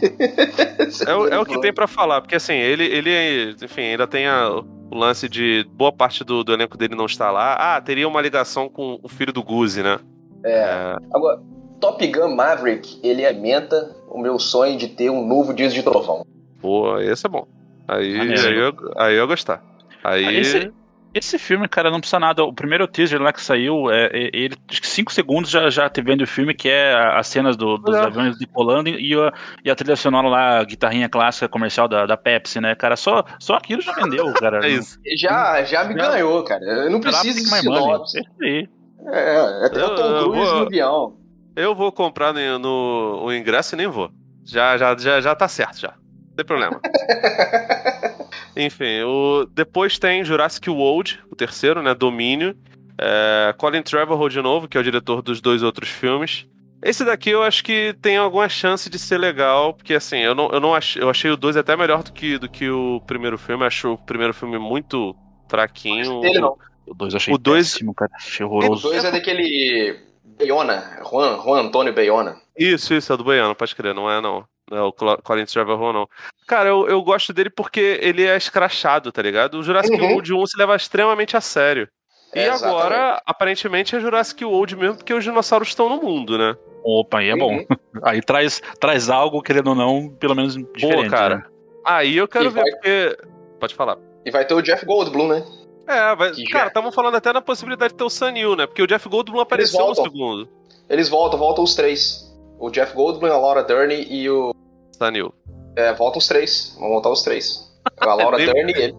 É, o- é o que tem pra falar, porque assim, ele, ele enfim, ainda tem a- o lance de boa parte do, do elenco dele não estar lá. Ah, teria uma ligação com o filho do Guzi, né? É. Agora, Top Gun Maverick, ele alimenta o meu sonho de ter um novo Dias de Trovão. Pô, esse é bom. Aí, aí, eu, aí eu gostar. Aí. Ah, esse- Esse filme, cara, não precisa nada. O primeiro teaser lá que saiu, é, é- ele, acho que 5 segundos já, já te vendo o filme, que é as cenas do- dos É. aviões decolando e a, e a trilha sonora lá, a guitarrinha clássica comercial da, da Pepsi, né, cara? Só, só aquilo já vendeu, <laughs> cara. É isso. Já, já me Já- ganhou, cara. Eu não preciso de sinopse. É. É, até Eu- o Tom Cruise no avião. Eu vou comprar no, no- o ingresso e nem vou. Já, já, já, já tá certo, já. Não tem problema. <laughs> Enfim, o, depois tem Jurassic World, o terceiro, né? Domínio. É, Colin Trevorrow de novo, que é o diretor dos dois outros filmes. Esse daqui eu acho que tem alguma chance de ser legal, porque assim, eu não, eu não achei, eu achei o 2 até melhor do que, do que o primeiro filme. Acho o primeiro filme muito fraquinho. Ele não. O 2 eu achei O dois- péssimo, cara. Achei O horroroso. 2 é daquele Bayona, Juan, Juan Antônio Bayona. Isso, isso, é do Baiano, pode crer, não é não. Não é o Clo- Colin Trevorrow, não. Cara, eu, eu gosto dele porque ele é escrachado, tá ligado? O Jurassic Uhum. World 1 se leva extremamente a sério. E É, agora, aparentemente, é Jurassic World mesmo, porque os dinossauros estão no mundo, né? Opa, aí é bom. Uhum. <laughs> Aí traz, traz algo, querendo ou não, pelo menos diferente. Pô, cara. né? Aí eu quero E ver, vai- porque. Pode falar. E vai ter o Jeff Goldblum, né? É, vai... Que cara, estavam falando até na possibilidade de ter o Sanil, né? Porque o Jeff Goldblum apareceu no segundo. Eles voltam, voltam os três. O Jeff Goldblum, a Laura Dern e o. Sanil. É, voltam os três. Vão voltar os três. A Laura <laughs> Dern e ele.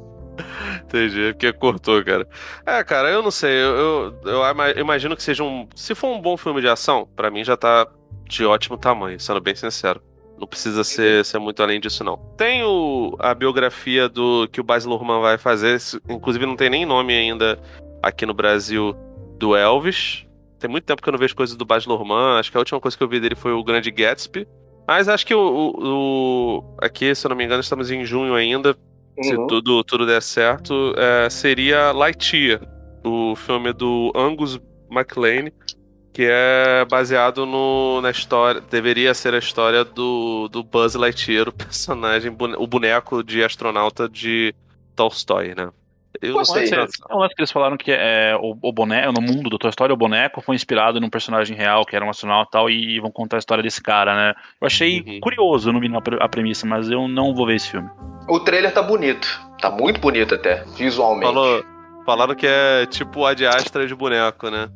Entendi, porque cortou, cara. É, cara, eu não sei. Eu, eu, eu ima- imagino que seja um. Se for um bom filme de ação, pra mim já tá de ótimo tamanho, sendo bem sincero. Não precisa ser, ser muito além disso, não. Tem o, a biografia do que o Baz Luhrmann vai fazer, inclusive não tem nem nome ainda aqui no Brasil do Elvis. Tem muito tempo que eu não vejo coisas do Baz Luhrmann. Acho que a última coisa que eu vi dele foi o Grande Gatsby. Mas acho que o, o- o- aqui, se eu não me engano, estamos em junho ainda se Uhum. tudo, tudo der certo, é, seria Lightyear, o filme do Angus MacLane, que é baseado no, na história, deveria ser a história do, do Buzz Lightyear, o personagem, o boneco de astronauta de Tolstói, né? Eu não sei, É um lance que eles falaram que é, o, o boneco, no mundo do Toy Story, o boneco foi inspirado num personagem real, que era um astronauta e tal, e vão contar a história desse cara, né? Eu achei Uhum. curioso, eu não vi na pre- a premissa, mas eu não vou ver esse filme. O trailer tá bonito. Tá muito bonito até, visualmente. Falou, falaram que é tipo a de Astra de boneco, né?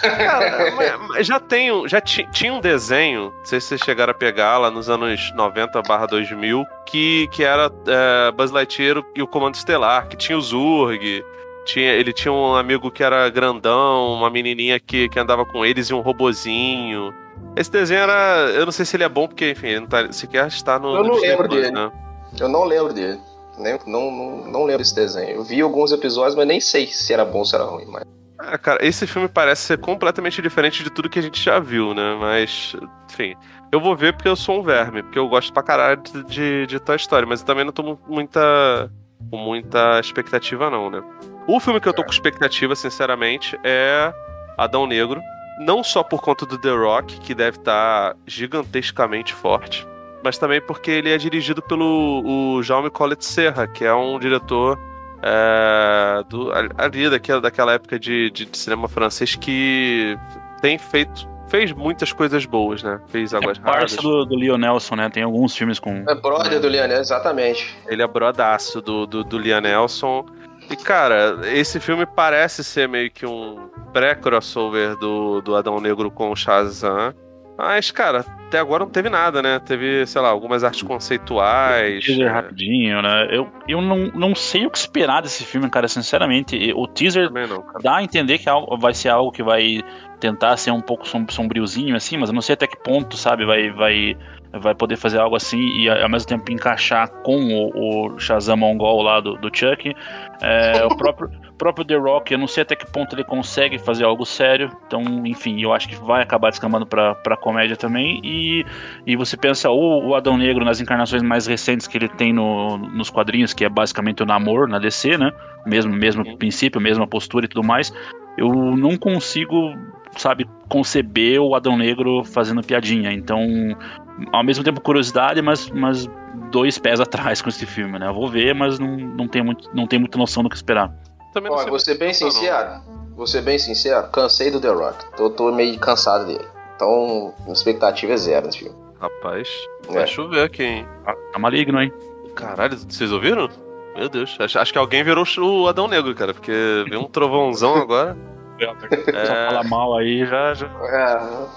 Cara, mas- já tem, um- já ti- tinha um desenho, não sei se vocês chegaram a pegar lá nos anos 90 barra 2000, que, que era é, Buzz Lightyear e o Comando Estelar, que tinha o Zurg, tinha, ele tinha um amigo que era grandão, uma menininha que, que andava com eles e um robozinho. Esse desenho era, eu não sei se ele é bom, porque, enfim, ele não tá, sequer está no... Eu não lembro dele. né? Eu não lembro dele. Não, não, não lembro desse desenho. Eu vi alguns episódios, mas nem sei se era bom ou se era ruim. Mas... Ah, cara, esse filme parece ser completamente diferente de tudo que a gente já viu, né? Mas, enfim, eu vou ver porque eu sou um verme, porque eu gosto pra caralho de, de, de Toy Story, mas eu também não tô mu- muita, com muita expectativa, não, né? O filme que eu tô com expectativa, sinceramente, é Adão Negro. Não só por conta do The Rock, que deve estar gigantescamente forte, mas também porque ele é dirigido pelo o Jaume Collet Serra, que é um diretor é, do, ali daquela, daquela época de, de, de cinema francês que tem feito fez muitas coisas boas, né? Fez Águas é Raras. parça do, do Leo Nelson, né? Tem alguns filmes com. É brother do Leonel, exatamente. Ele é brodaço do, do, do Liam Nelson. E, cara, esse filme parece ser meio que um pré-crossover do, do Adão Negro com o Shazam. Mas, cara, até agora não teve nada, né? Teve, sei lá, algumas artes conceituais. teaser é, rapidinho, né? Eu, eu não, não sei o que esperar desse filme, cara, sinceramente. O teaser não, dá a entender que algo- vai ser algo que vai tentar ser um pouco som- sombriozinho, assim, mas eu não sei até que ponto, sabe, vai, vai, vai poder fazer algo assim e ao mesmo tempo encaixar com o, o Shazam mongol lá do, do Chuck. É, o <laughs> próprio, próprio The Rock, eu não sei até que ponto ele consegue fazer algo sério, então, enfim, eu acho que vai acabar descambando pra, pra comédia também. E, e você pensa o, o Adão Negro nas encarnações mais recentes que ele tem no, nos quadrinhos, que é basicamente o namoro na DC, né? Mesmo, mesmo princípio, mesma postura e tudo mais. Eu não consigo, sabe, conceber o Adão Negro fazendo piadinha. Então, ao mesmo tempo curiosidade, mas, mas dois pés atrás com esse filme, né? Eu vou ver, mas não, não, tenho, muito, não tenho muita noção do que esperar. Também Olha, vou ser bem muito, não. sincero. Vou ser bem sincero, cansei do The Rock. Tô, tô meio cansado dele. Então, minha expectativa é zero nesse filme. Rapaz, É. vai chover aqui, hein? Tá, tá maligno, hein? Caralho, vocês ouviram? Meu Deus, acho, acho que alguém virou o Adão Negro, cara, porque veio um trovãozão agora. <laughs> Só falar mal aí já. já...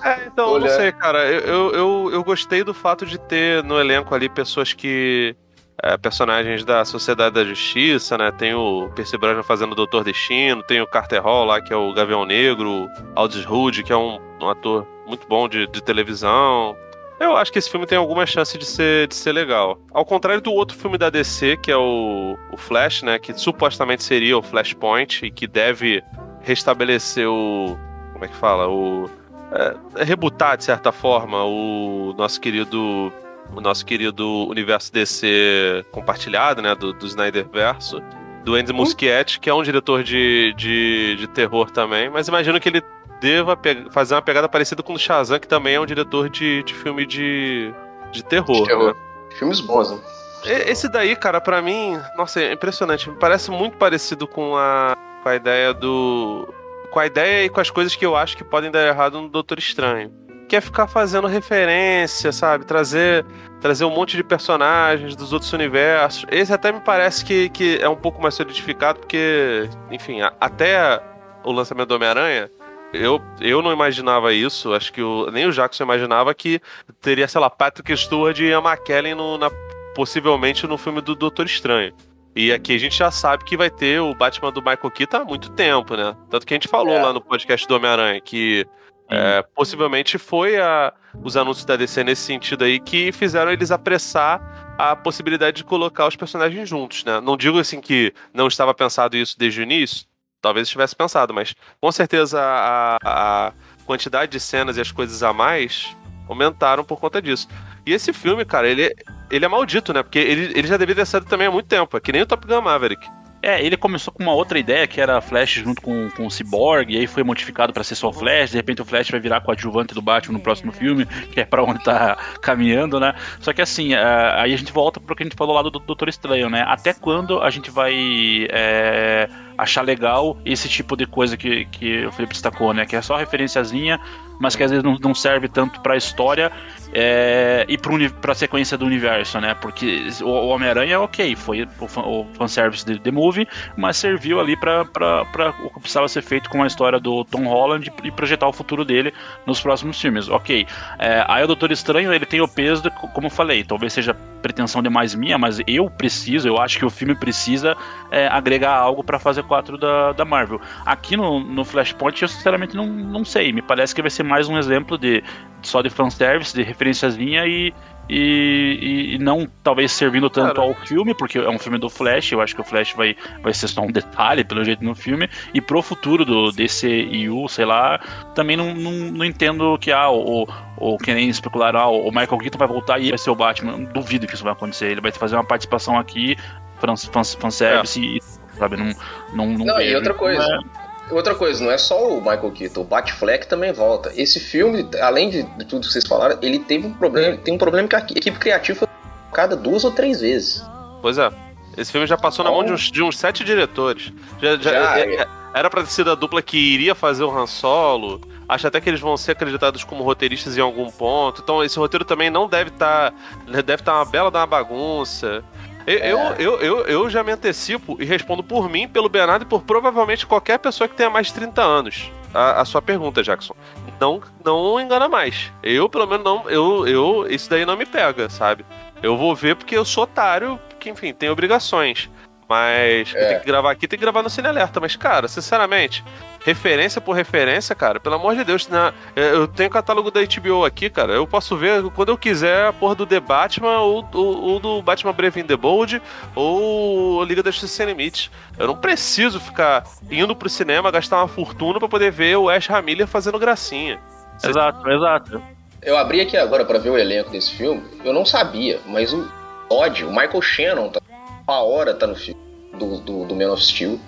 É, É, então, eu Olha- não sei, cara. Eu, eu, eu, eu gostei do fato de ter no elenco ali pessoas que. é, personagens da Sociedade da Justiça, né? Tem o Percy Brosnan fazendo o Doutor Destino, tem o Carter Hall lá, que é o Gavião Negro, Aldous Hood, que é um, um ator muito bom de, de televisão. Eu acho que esse filme tem alguma chance de ser, de ser legal. Ao contrário do outro filme da DC, que é o, o Flash, né? Que supostamente seria o Flashpoint e que deve restabelecer o. Como é que fala? O. É, rebutar, de certa forma, o nosso querido. O nosso querido universo DC compartilhado, né? Do, do Snyder Verso. Do Andy Muschietti, que é um diretor de, de, de terror também. Mas imagino que ele deva fazer uma pegada parecida com o Shazam, que também é um diretor de, de filme de, de terror. terror. né? filmes bons, né? Esse daí, cara, pra mim, nossa, é impressionante. Me parece muito parecido com a, com a ideia do. Com a ideia e com as coisas que eu acho que podem dar errado no Doutor Estranho. Que é ficar fazendo referência, sabe? Trazer, trazer um monte de personagens dos outros universos. Esse até me parece que, que é um pouco mais solidificado, porque, enfim, a- até o lançamento do Homem-Aranha, eu, eu não imaginava isso. Acho que o- nem o Jackson imaginava que teria, sei lá, Patrick Stewart e a McKellen no, na, possivelmente no filme do Doutor Estranho. E aqui a gente já sabe que vai ter o Batman do Michael Keaton há muito tempo, né? Tanto que a gente falou É. lá no podcast do Homem-Aranha que é, possivelmente foi a, os anúncios da DC nesse sentido aí que fizeram eles apressar a possibilidade de colocar os personagens juntos, né? Não digo assim que não estava pensado isso desde o início, talvez estivesse pensado, mas com certeza a, a quantidade de cenas e as coisas a mais aumentaram por conta disso. E esse filme, cara, ele, ele é maldito, né? Porque ele, ele já deveria ter saído também há muito tempo. É que nem o Top Gun Maverick. É, ele começou com uma outra ideia que era Flash junto com, com o Cyborg, e aí foi modificado pra ser só Flash, de repente o Flash vai virar coadjuvante do Batman no próximo filme, que é pra onde tá <laughs> caminhando, né? Só que assim, é, aí a gente volta pro que a gente falou lá do Doutor Estranho, né? Até quando a gente vai é, achar legal esse tipo de coisa que, que o Felipe destacou, né? Que é só referenciazinha, mas que às vezes não, não serve tanto pra história é, e pro pra sequência do universo, né? Porque o, o Homem-Aranha, ok, foi o, o fanservice de The Movie, mas serviu ali pra, pra, pra o que precisava ser feito com a história do Tom Holland e projetar o futuro dele nos próximos filmes, ok. É, aí o Doutor Estranho, ele tem o peso, de, como eu falei, talvez seja pretensão demais minha, mas eu preciso, eu acho que o filme precisa é, agregar algo pra fase 4 da, da Marvel. Aqui no, no Flashpoint, eu sinceramente não, não sei, me parece que vai ser mais um exemplo de só de fanservice, de referenciazinha e, e, e- não talvez servindo tanto Cara. ao filme, porque é um filme do Flash, eu acho que o Flash vai, vai ser só um detalhe, pelo jeito, no filme, e pro futuro do DCU, sei lá, também não, não, não entendo que ah, o, o que nem especularam, ah, o Michael Keaton vai voltar e vai ser o Batman, duvido que isso vai acontecer, ele vai fazer uma participação aqui, fan, fan, fanservice e, sabe, não, não, não, Não, e outra coisa. É, Outra coisa, não é só o Michael Keaton, o Batfleck também volta. Esse filme, além de, tudo que vocês falaram, ele teve um problema, tem um problema que a equipe criativa foi trocada duas ou três vezes. Pois é. Esse filme já passou na mão de uns, de uns sete diretores. Já, já- Já, é- é. é- era pra ter sido a dupla que iria fazer o Han Solo. Acho até que eles vão ser acreditados como roteiristas em algum ponto. Então esse roteiro também não deve estar. deve estar uma bela uma bagunça. Eu, eu, É. eu, eu, eu já me antecipo e respondo por mim, pelo Bernardo e por provavelmente qualquer pessoa que tenha mais de 30 anos. A, a sua pergunta, Jackson. Não, não engana mais. Eu, pelo menos, não. Eu, eu, isso daí não me pega, sabe? Eu vou ver porque eu sou otário, que, enfim, tem obrigações. Mas É. tem que gravar aqui, tem que gravar no Cine Alerta. Mas, cara, sinceramente, referência por referência, cara, pelo amor de Deus, na, eu tenho o catálogo da HBO aqui, cara. Eu posso ver quando eu quiser a porra do The Batman ou, ou- ou do Batman Brave in the Bold ou Liga da Justiça Sem Limites. Eu não preciso ficar indo pro cinema, gastar uma fortuna pra poder ver o Ash Hamiller fazendo gracinha. exato, exato. Eu abri aqui agora pra ver o elenco desse filme, eu não sabia, mas o Todd, o Michael Shannon, tá, a hora tá no filme do, do, do Man of Steel.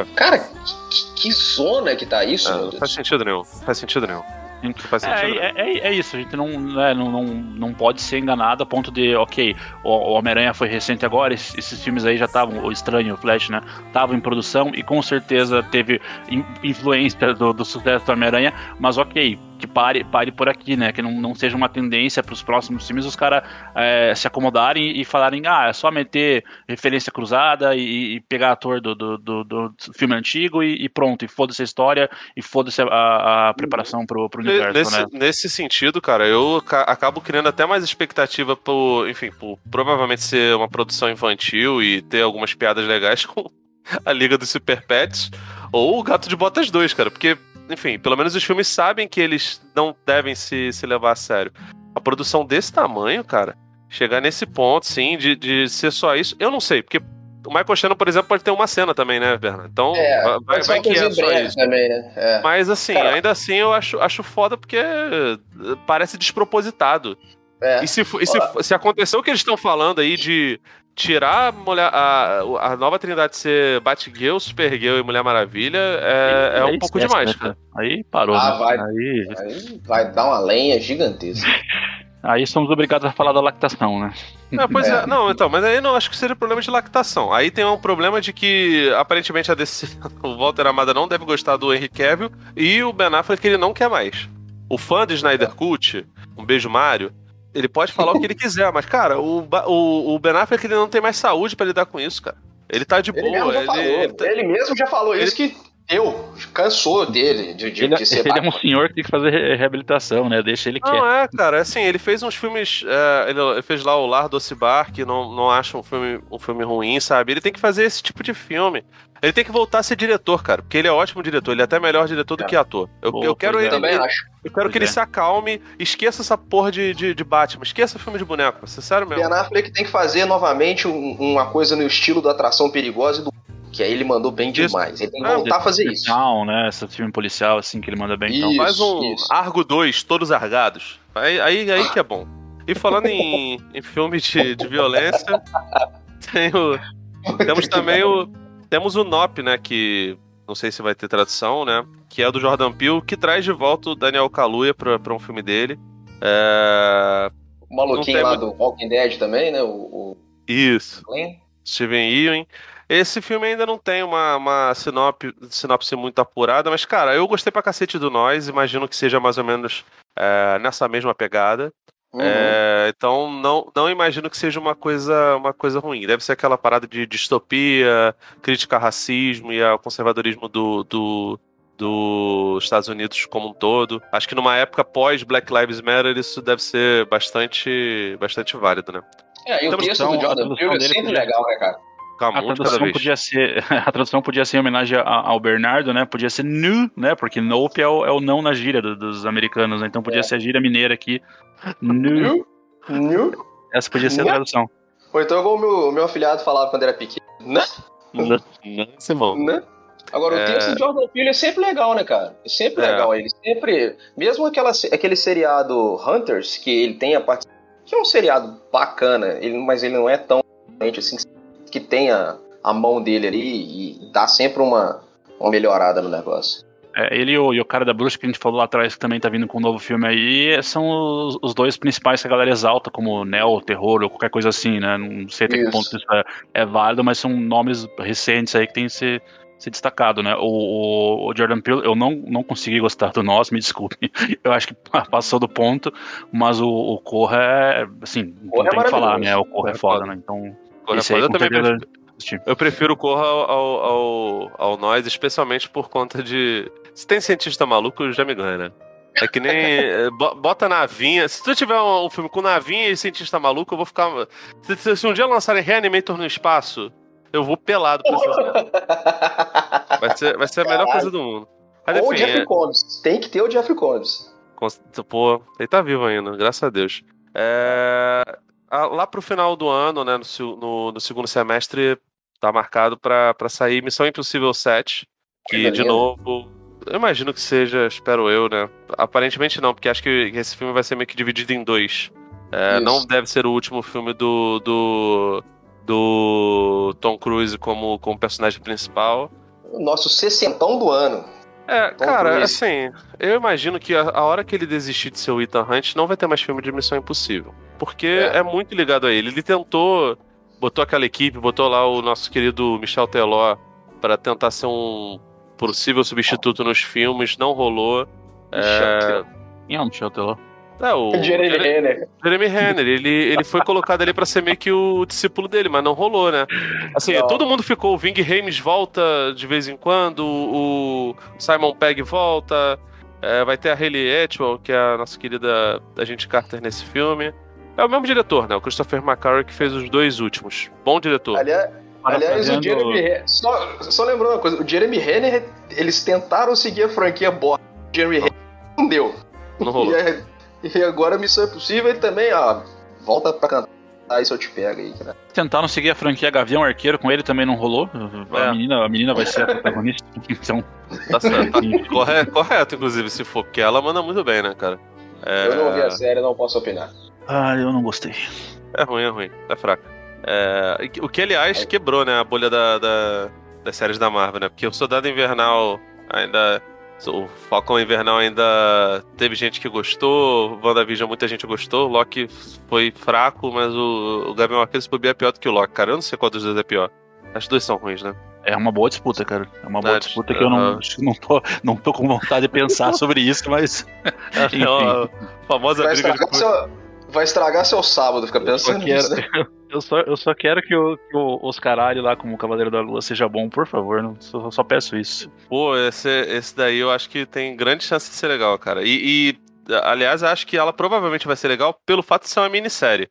É. Cara, que, que zona que tá isso, não Deus. faz sentido nenhum. Faz sentido nenhum. Não faz É, é, é, é isso, a gente não, né, não, não, não pode ser enganado a ponto de, ok, o, o Homem-Aranha foi recente agora, esses, esses filmes aí já estavam, o Estranho, o Flash, né, estavam em produção e com certeza teve in- influência do, do sucesso do Homem-Aranha, mas ok, que pare, pare por aqui, né, que não, não seja uma tendência para os próximos filmes os caras se acomodarem e falarem, ah, é só meter referência cruzada e, e pegar ator do, do, do, do filme antigo e, e pronto, e foda-se a história e foda-se a, a preparação pro, pro universo, Nesse, né. nesse sentido, cara, eu ca- acabo criando até mais expectativa por, enfim, por provavelmente ser uma produção infantil e ter algumas piadas legais <laughs> com a Liga dos Super Pets ou o Gato de Botas 2, cara, porque, enfim, pelo menos os filmes sabem que eles não devem se, se levar a sério. A produção desse tamanho, cara, chegar nesse ponto, sim, de, de ser só isso, eu não sei, porque o Michael Shannon, por exemplo, pode ter uma cena também, né, Bernardo? Então, É, vai, vai que é só isso. também, né? É. Mas assim, ainda assim eu acho, acho foda porque eh, parece despropositado. É. E se, e se, se aconteceu o que eles estão falando aí de tirar a, mulher, a, a nova trindade ser Batgirl, Supergirl e Mulher Maravilha, é, é um Aí pouco esquece, demais, né, cara. Aí parou. Ah, né? vai. Aí, Aí vai dar uma lenha gigantesca. <laughs> aí somos obrigados a falar da lactação, né? É, pois <laughs> é. É. não, então, mas aí não acho que seria problema de lactação. Aí tem um problema de que aparentemente a DC, <laughs> o Walter Amada não deve gostar do Henry Cavill e o Ben Affleck ele não quer mais. O fã de Snyder Cut, um beijo Mário, ele pode falar o que ele quiser, mas cara, o, o, o Ben Affleck ele não tem mais saúde pra lidar com isso, cara. Ele tá de Ele mesmo boa, já ele, falou. ele tá- Ele mesmo já falou isso que eu cansou dele de, de, Ele, de ser <laughs> ele é um senhor que tem que fazer re- reabilitação, né? Deixa ele quieto. Não, é, cara, assim, ele fez uns filmes. é, ele fez lá o Lar do Bar, que não, não acha um filme, um filme ruim, sabe? Ele tem que fazer esse tipo de filme. Ele tem que voltar a ser diretor, cara, porque ele é ótimo diretor, ele é até melhor diretor do É. que ator. Eu, Pô, eu quero é. ele. Também acho. Eu quero que Pois ele é. se acalme, esqueça essa porra de, de, de Batman, esqueça filme de boneco, sincero mesmo. Ben Affleck tem que fazer novamente um- uma coisa no estilo da atração perigosa e do que aí ele mandou bem Isso. demais. Ele tem que Ah, voltar a fazer isso. Não, né? Esse filme policial, assim, que ele manda bem. Então, Isso. Faz um Argo 2, todos argados. Aí, aí, aí que é bom. E falando em, <laughs> em filme de, de violência, tem o- temos também o. temos o Nop, né? Que não sei se vai ter tradução, né? Que é do Jordan Peele, que traz de volta o Daniel Kaluuya pra, pra um filme dele. É... O maluquinho lá do Walking Dead também, né? O, o Isso. Glenn. Steven Yeun. Esse filme ainda não tem uma, uma sinop- sinopse muito apurada, mas, cara, eu gostei pra cacete do Nós, imagino que seja mais ou menos é, nessa mesma pegada. Uhum. É, então não, não imagino que seja uma coisa, uma coisa ruim. Deve ser aquela parada de distopia, crítica ao racismo e ao conservadorismo do, do, dos Estados Unidos como um todo. Acho que numa época pós Black Lives Matter isso deve ser bastante, bastante válido, né? É, e o Então, texto do a Jordan tradução Peele é sempre podia- legal, né, cara? Calma, A tradução, podia ser, <laughs> a tradução podia ser em homenagem a- ao Bernardo, né? Podia ser nu, né? Porque nope é o, é o não na gíria do- dos americanos, né? Então podia É. ser a gíria mineira aqui. Nu. Nu? Essa podia ser a tradução. Ou então igual o meu, meu afilhado falava quando era pequeno. Né? Não, Simão. Né? Agora, É. o texto do Jordan Peele é sempre legal, né, cara? É sempre É. legal. Ele sempre... Mesmo aquela, aquele seriado Hunters, que ele tem a parte... Que é um seriado bacana, ele, mas ele não é tão... assim, que tem a, a mão dele ali e dá sempre uma, uma melhorada no negócio. É, ele e o, e o cara da bruxa que a gente falou lá atrás, que também tá vindo com um novo filme aí, são os, os dois principais que a galera exalta, como neo, terror ou qualquer coisa assim, né? Não sei até que Isso. ponto isso é, é válido, mas são nomes recentes aí que tem que ser, ser destacado, né? O, o- o Jordan Peele, eu não, não consegui gostar do nós, me desculpe. <laughs> Eu acho que passou do ponto, mas o, o Corra é, assim, não Corra é tem o que falar, né? O Corra é é foda, né? Então, Corra esse aí foda, eu com também certeza. Eu prefiro o Corra ao, ao, ao, Nós, especialmente por conta de. Se tem cientista maluco, já me ganha, né? É que nem. eh, bo- Bota navinha. Se tu tiver um, um filme com navinha e cientista maluco, eu vou ficar. Se, se- se um dia lançarem Reanimator no espaço, eu vou pelado pra merda. vai, ser, vai ser a melhor Caralho. coisa do mundo. Mas Ou o Jeffrey é, Combs. Tem que ter o Jeffrey Combs. pô, ele tá vivo ainda, graças a Deus. É, a- lá pro final do ano, né, no, no- no segundo semestre, tá marcado pra, pra sair Missão Impossível 7. Que, Coisa de novo, eu imagino que seja, espero eu, né? Aparentemente não, porque acho que esse filme vai ser meio que dividido em dois. É, não deve ser o último filme do. do. do Tom Cruise como, como personagem principal. O nosso sessentão do ano. É, Tom cara, Cruise. assim, eu imagino que a, a hora que ele desistir de ser o Ethan Hunt, não vai ter mais filme de Missão Impossível. Porque É. é, muito ligado a ele. Ele tentou, botou aquela equipe, botou lá o nosso querido Michel Teló pra tentar ser um possível substituto nos filmes, não rolou. É, Quem é o Michel Teló? é o Jeremy Jere- Renner. Jeremy Renner, ele, ele foi colocado ali pra ser meio que o discípulo dele, mas não rolou, né? Assim, Não. todo mundo ficou, o Ving Rhames volta de vez em quando, o Simon Pegg volta, é, vai ter a Hayley Atwell, que é a nossa querida agente Carter nesse filme. É o mesmo diretor, né? O Christopher McQuarrie que fez os dois últimos. Bom diretor. Aliás, aliás o Jeremy Renner. Só, só lembrando uma coisa: o Jeremy Renner, eles tentaram seguir a franquia boa. O Jeremy Renner não deu. Não rolou. <laughs> E, é- e agora Missão Impossível ele também, ó. Volta pra cantar. Aí se eu te pego aí, cara. Tentaram seguir a franquia Gavião Arqueiro com ele também não rolou. É. A, menina, a menina vai ser a protagonista. <laughs> Então, Tá certo. <laughs> Correto, correto, inclusive, se for, porque ela manda muito bem, né, cara? É, Eu não vi a série, não posso opinar. Ah, eu não gostei. É ruim, é ruim. É fraca. É, o que, aliás, quebrou, né, a bolha da, da- das séries da Marvel, né? Porque o Soldado Invernal ainda. O Falcão Invernal ainda teve gente que gostou, WandaVision muita gente gostou, Loki foi fraco, mas o, o Gavião Arqueiro se é pior do que o Loki, cara. Eu não sei qual dos dois é pior. As duas são ruins, né? É uma boa disputa, cara. É uma boa Ah, disputa que eu não, não, tô, não tô com vontade de pensar <laughs> sobre isso, mas. Enfim. É a famosa briga de. Vai estragar seu sábado, fica Eu só pensando quero, nisso. né? <laughs> eu só, eu só quero que, o, que o Oscaralho lá como Cavaleiro da Lua seja bom, por favor. Não, só, só peço isso. Pô, esse, esse daí eu acho que tem grande chance de ser legal, cara. E, e, aliás, eu acho que ela provavelmente vai ser legal pelo fato de ser uma minissérie.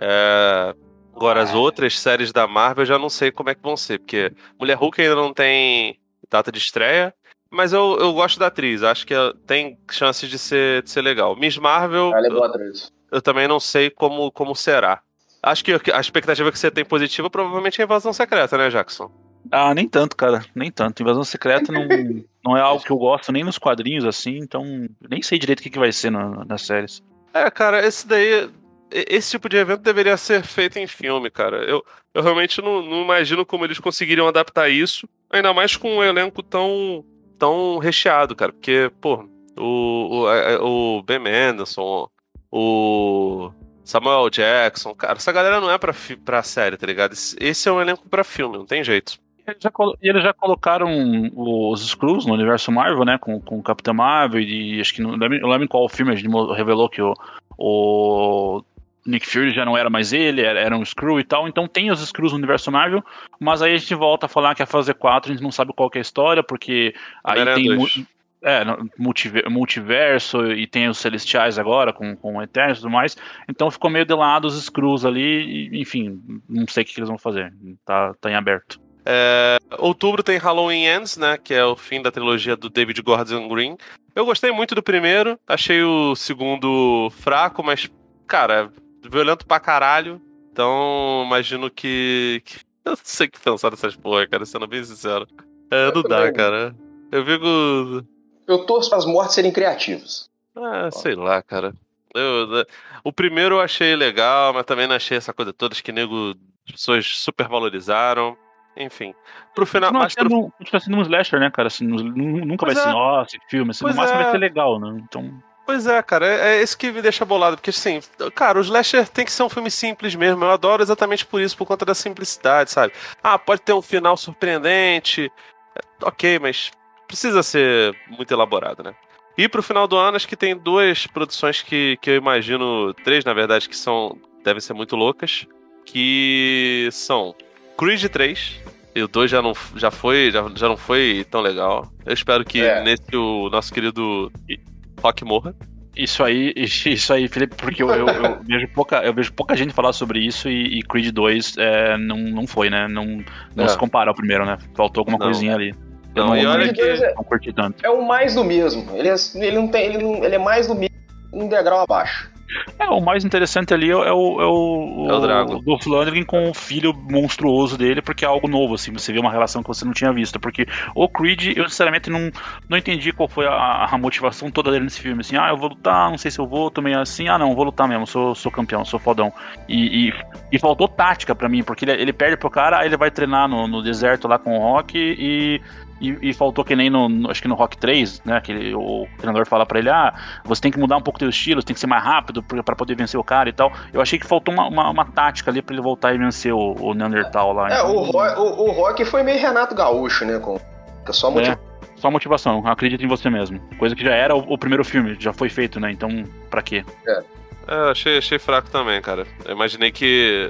É, Agora, as outras séries da Marvel eu já não sei como é que vão ser, porque Mulher Hulk ainda não tem data de estreia, mas eu, eu gosto da atriz, acho que ela tem chances de ser, de ser legal. Miss Marvel, Ela é eu, boa atriz. Eu também não sei como, como será. Acho que a expectativa que você tem positiva provavelmente é a invasão secreta, né, Jackson? Ah, nem tanto, cara. Nem tanto. Invasão Secreta não, <laughs> não é algo que eu gosto nem nos quadrinhos, assim, então nem sei direito o que, que vai ser na- nas séries. É, cara, esse daí. esse tipo de evento deveria ser feito em filme, cara. Eu, eu realmente não, não imagino como eles conseguiriam adaptar isso, ainda mais com um elenco tão, tão recheado, cara. Porque, pô, o, o, o Ben Mendelsohn, o Samuel Jackson, cara, essa galera não é pra, pra série, tá ligado? Esse, é um elenco pra filme, não tem jeito. Eles já E eles já colocaram os Screws no universo Marvel, né? Com, com o Capitão Marvel e acho que não lembro, eu lembro em qual filme a gente revelou que o, o Nick Fury já não era mais ele, era, era um Screw e tal. Então tem os Screws no universo Marvel, mas aí a gente volta a falar que a fase 4 a gente não sabe qual é a história, porque aí Homem-Aranha tem. 2. É, multiverso e tem os Celestiais agora com, com o Eternos e tudo mais. Então ficou meio de lado os Screws ali, e, enfim, não sei o que, eles vão fazer. Tá, tá em aberto. É, outubro tem Halloween Ends, né? Que é o fim da trilogia do David Gordon Green. Eu gostei muito do primeiro, achei o segundo fraco, mas, cara, violento pra caralho. Então, imagino que. que- <laughs> Eu não sei o que pensar dessas porra, cara, sendo bem sincero. É, não dá, cara. Eu fico. Eu torço para as mortes serem criativas. Ah, sei lá, cara. Eu- o primeiro eu achei legal, mas também não achei essa coisa toda, acho que nego, as pessoas super valorizaram. Enfim. Pro final. Não, Mas pro, sendo, continua sendo um slasher, né, cara? Assim, nu- nu- nunca Pois vai ser, é. nossa, que filme. Assim, no Pois máximo é. vai ser legal, né? Então. Pois é, cara, é, é isso que me deixa bolado, porque assim, cara, o Slasher tem que ser um filme simples mesmo, eu adoro exatamente por isso, por conta da simplicidade, sabe? Ah, pode ter um final surpreendente, é, ok, mas precisa ser muito elaborado, né? E pro final do ano, acho que tem duas produções que, que eu imagino, três na verdade, que são, devem ser muito loucas, que são Creed 3, e o 2 já não, já foi, já, já não foi tão legal. Eu espero que É. nesse o nosso querido Rock morra. Isso aí, <laughs> isso aí, Felipe, porque eu, eu- eu <laughs> vejo, pouca, eu vejo pouca gente falar sobre isso e, e Creed 2 é, não, não foi, né? Não, não É. se compara ao primeiro, né? Faltou alguma Não. coisinha ali. Não, não, e olha não, que- não curti tanto. É o mais do mesmo. Ele, é, ele não tem. Ele, não, ele é mais do mesmo um degrau abaixo. É, o mais interessante ali é o, é o, é o, É o Drago. do Flandrin com o filho monstruoso dele, porque é algo novo, assim, você vê uma relação que você não tinha visto. Porque o Creed, eu sinceramente não, não entendi qual foi a, a motivação toda dele nesse filme. Assim, ah, eu vou lutar, não sei se eu vou, tô meio assim, ah, não, vou lutar mesmo, sou, sou campeão, sou fodão. E, e, e faltou tática pra mim, porque ele, ele perde pro cara, aí ele vai treinar no, no deserto lá com o Rock e. E, e faltou que nem no, no- acho que no Rock 3, né? Que ele- o treinador fala pra ele: ah, você tem que mudar um pouco teu estilo, você tem que ser mais rápido pra pra poder vencer o cara e tal. Eu achei que faltou uma, uma, uma tática ali pra ele voltar e vencer o, o Neandertal lá. É, Então, o, Ro- o, o Rock foi meio Renato Gaúcho, né? Com, com só motivo. é, só motivação, acredita em você mesmo. Coisa que já era o, o primeiro filme, já foi feito, né? Então, pra quê? É, eu achei, achei fraco também, cara. Eu imaginei que.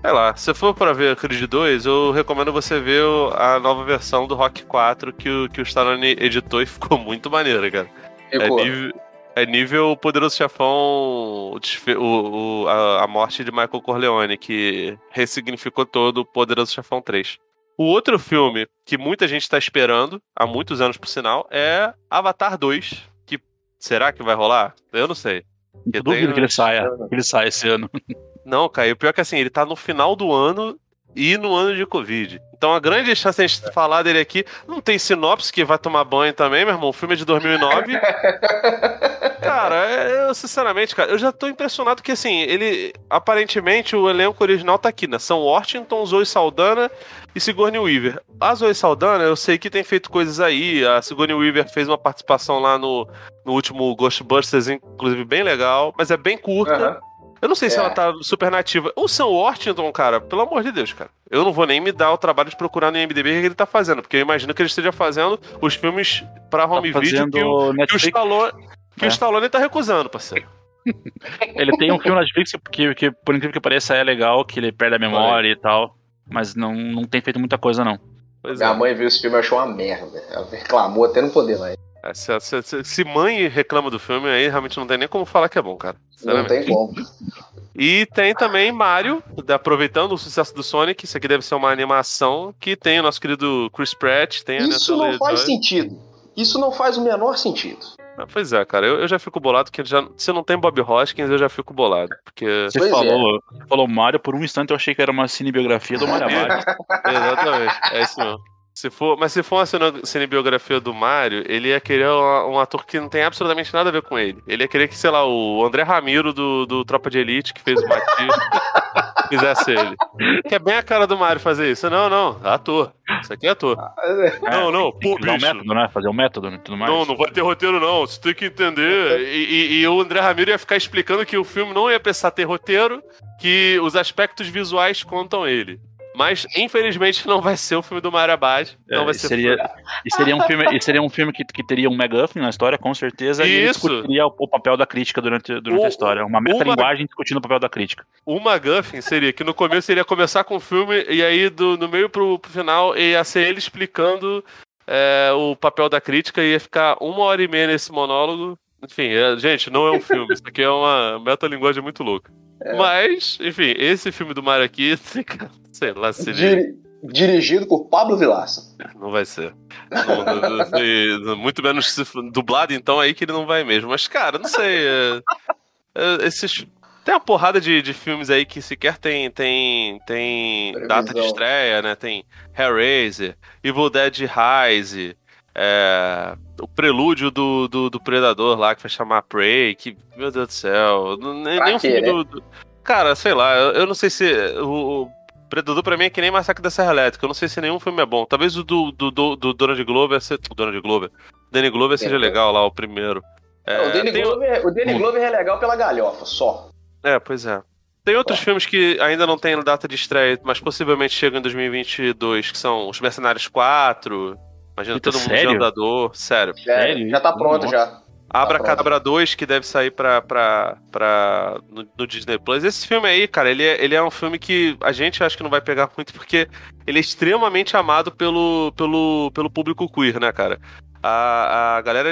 Sei lá, se for pra ver Creed 2, eu recomendo você ver a nova versão do Rock 4 que o, que o Stallone editou e ficou <laughs> muito maneiro, cara. É nível, é nível Poderoso Chefão, o o- a, a morte de Michael Corleone, que ressignificou todo o Poderoso Chefão 3. O outro filme que muita gente tá esperando, há muitos anos por sinal, é Avatar 2. Que será que vai rolar? Eu não sei. Eu duvido tem que ele saia, que ele saia esse ano. <laughs> Não, Caio, o pior é que assim, ele tá no final do ano e no ano de Covid. Então a grande chance de a gente falar dele aqui, não tem sinopse que vai tomar banho também, meu irmão. O filme é de 2009. <laughs> cara, é- eu sinceramente, cara, eu já tô impressionado que assim, ele aparentemente o elenco original tá aqui, né? São Washington, Zoe Saldana e Sigourney Weaver. A Zoe Saldana, eu sei que tem feito coisas aí. A Sigourney Weaver fez uma participação lá no, no último Ghostbusters, inclusive bem legal, mas é bem curta. Aham. Eu não sei se É. ela tá super nativa. O Sam Worthington, cara, pelo amor de Deus, cara. Eu não vou nem me dar o trabalho de procurar no IMDb o que ele tá fazendo, porque eu imagino que ele esteja fazendo os filmes pra home Tá video que o, que o. Stallone, que É. o Stallone tá recusando, parceiro. <laughs> Ele tem um filme na Netflix que, que, por incrível que pareça, é legal, que ele perde a memória e tal. Mas não, não tem feito muita coisa, não. Pois Minha é. mãe viu esse filme e achou uma merda. Ela reclamou até não poder mais. É, se, se- se- se mãe reclama do filme, aí realmente não tem nem como falar que é bom, cara. Não tem como. E tem também Mario, aproveitando o sucesso do Sonic, isso aqui deve ser uma animação, que tem o nosso querido Chris Pratt, tem a Isso não faz Joy. sentido. Isso não faz o menor sentido. Ah, Pois é, cara, eu, eu já fico bolado, que já, se não tem Bob Hoskins, eu já fico bolado. Porque. Você Pois falou, falou Mario, por um instante eu achei que era uma cinebiografia do Mario <laughs> Mario. Exatamente, é isso mesmo. Se for, mas se for uma cine- cinebiografia do Mario, ele ia querer um, um ator que não tem absolutamente nada a ver com ele. Ele ia querer que, sei lá, o André Ramiro do, do Tropa de Elite, que fez o Matias, <laughs> fizesse ele. Que é bem a cara do Mario fazer isso. Não, não, ator. Isso aqui é ator. Não, não, Tem pô, bicho. método, né? Fazer o método e tudo mais. Não, não vai ter roteiro, não. Você tem que entender. E, e- e o André Ramiro ia ficar explicando que o filme não ia precisar ter roteiro, que os aspectos visuais contam ele. Mas, infelizmente, não vai ser o filme do Mario Abad. Não É, vai e ser seria, e seria um filme, e seria um filme que, que teria um MacGuffin na história, com certeza, e Isso. discutiria o, o papel da crítica durante, durante O- a história. Uma metalinguagem discutindo o papel da crítica. O McGuffin seria que no começo ele ia começar com o filme e aí do, no meio pro, pro final ia ser ele explicando é, o papel da crítica e ia ficar uma hora e meia nesse monólogo. Enfim, é- gente, não é um filme, isso aqui é uma metalinguagem muito louca. Mas, enfim, esse filme do Mario aqui, <laughs> sei lá se Dirigido por Pablo Vilaça. não vai ser. Não, não- muito menos dublado, então aí que ele não vai mesmo. Mas, cara, não sei. é- é, esses. Tem uma porrada de, de filmes aí que sequer tem, tem, tem data de estreia, né? Tem Hellraiser, Evil Dead Rise, é, o prelúdio do, do, do Predador lá, que vai chamar Prey, que, meu Deus do céu, não- nem, filme né? do, do- Cara, sei lá, eu, eu não sei se. O, o Predador pra mim é que nem Massacre da Serra Elétrica, eu não sei se nenhum filme é bom. Talvez o do, do, do, do Donald Glover, se- o Donald Glover, Danny Glover seja É. legal lá, o primeiro. É, o Danny tem- Glover, o Danny Hum. Glover é legal pela galhofa, só. é, pois é. Tem outros filmes que ainda não tem data de estreia, mas possivelmente chegam em 2022, que são Os Mercenários 4. Imagina Eita, todo mundo sério? de andador. Sério. Já, Sério? já tá pronto Nossa. já. Abra Tá Cadabra 2, que deve sair pra, pra, pra, no, no Disney Plus. Esse filme aí, cara, ele é, ele é um filme que a gente acho que não vai pegar muito, porque ele é extremamente amado pelo, pelo, pelo público queer, né, cara? A, a galera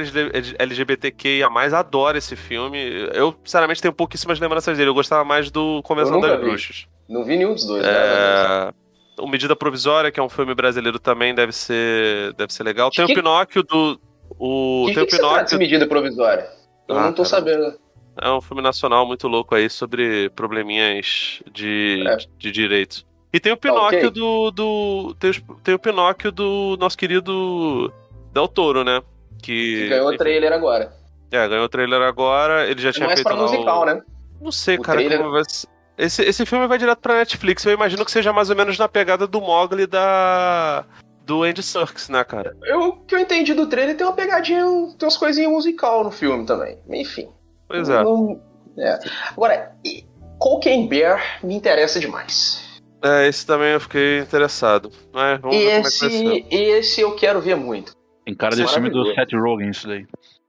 LGBTQIA adora esse filme. Eu, sinceramente, tenho pouquíssimas lembranças dele. Eu gostava mais do Convenção nunca das vi. Bruxas. Não vi nenhum dos dois, né? É... O Medida Provisória, que é um filme brasileiro também, deve ser, deve ser legal. Tem Que- o Pinóquio do. O, Que, tem que, o Pinóquio. medida provisória? Eu Ah, não tô cara. sabendo. É um filme nacional muito louco aí sobre probleminhas de, É. de direitos. E tem o Pinóquio ok. do. do tem, tem o Pinóquio do nosso querido Del Toro, né? Que, Que ganhou o trailer agora. É, ganhou o trailer agora. Ele já tinha Mais feito. pra lá o- musical, né? Não sei, O cara, trailer- como vai ser. Esse, esse filme vai direto pra Netflix. Eu imagino que seja mais ou menos na pegada do Mogli da. Do Andy Serkis, né, cara? Eu, o que eu entendi do trailer tem uma pegadinha, tem umas coisinhas musical no filme também. Enfim. Pois é. Não- é. Agora, Cocaine Bear me interessa demais. É, esse também eu fiquei interessado. Mas vamos E ver como é que vai ser. esse, esse eu quero ver muito. Tem cara é desse filme do. Seth Rogen, isso daí.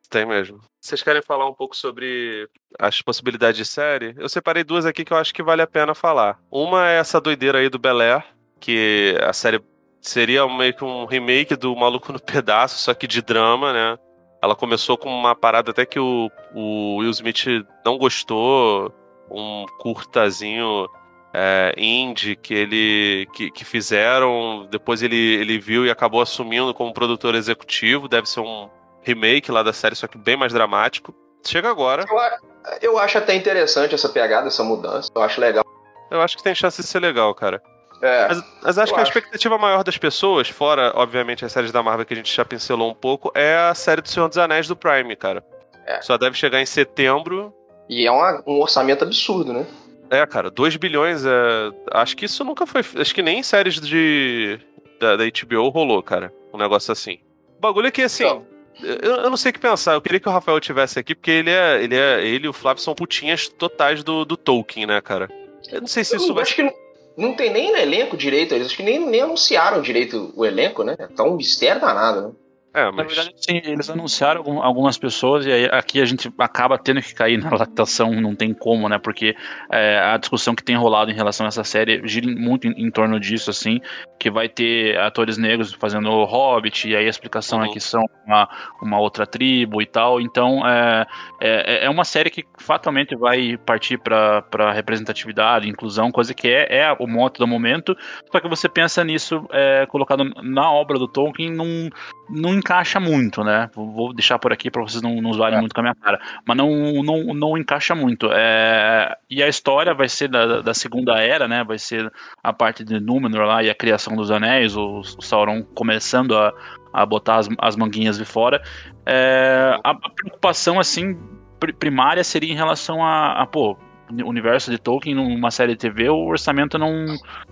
Tem mesmo. Vocês querem falar um pouco sobre as possibilidades de série? Eu separei duas aqui que eu acho que vale a pena falar. Uma é essa doideira aí do Bel Air, que a série seria meio que um remake do Maluco no <laughs> Pedaço, só que de drama, né? Ela começou com uma parada até que o, o Will Smith não gostou, um curtazinho é, indie que ele que, que fizeram, depois ele, ele viu e acabou assumindo como produtor executivo, deve ser um remake lá da série, só que bem mais dramático. Chega agora, Eu, a- eu acho até interessante essa pegada, essa mudança. Eu acho legal. eu acho que tem chance de ser legal, cara. É, Mas, mas acho que a acho. expectativa maior das pessoas, fora, obviamente, as séries da Marvel que a gente já pincelou um pouco, é a série do Senhor dos Anéis do Prime, cara. É. Só deve chegar em setembro. e é uma- um orçamento absurdo, né? É, cara, 2 bilhões é. Acho que isso nunca foi. Acho que nem em séries de. Da, da HBO rolou, cara. Um negócio assim. O bagulho é que, assim. Então. Eu, eu não sei o que pensar. Eu queria que o Rafael tivesse aqui, porque ele é. Ele, é, ele e o Flávio são putinhas totais do, do Tolkien, né, cara? Eu não sei se isso Eu vai acho que não, não tem nem no elenco direito, eles acho que nem, nem anunciaram direito o elenco, né? Tá um mistério danado, né? É, Na mas. verdade, sim, eles anunciaram algum- algumas pessoas e aí aqui a gente acaba tendo que cair na <laughs> lactação, não tem como, né? Porque é, a discussão que tem rolado em relação a essa série gira muito em, em torno disso, assim, que vai ter atores negros fazendo o Hobbit, e aí a explicação é Uhum. que são uma, uma outra tribo e tal. Então é, é, é uma série que fatalmente vai partir para representatividade, inclusão, coisa que é, é o moto do momento. Só que você pensa nisso é, colocado na obra do Tolkien num, não encaixa muito, né? Vou deixar por aqui para vocês não, não zoarem É. muito com a minha cara. Mas não, não, não encaixa muito. É, e a história vai ser da, da segunda era, né? Vai ser a parte de Númenor lá e a criação dos anéis, o, o Sauron começando a, a botar as, as manguinhas de fora. É, a, a preocupação, assim, pri- primária seria em relação a, a, pô, universo de Tolkien numa série de TV, o orçamento não,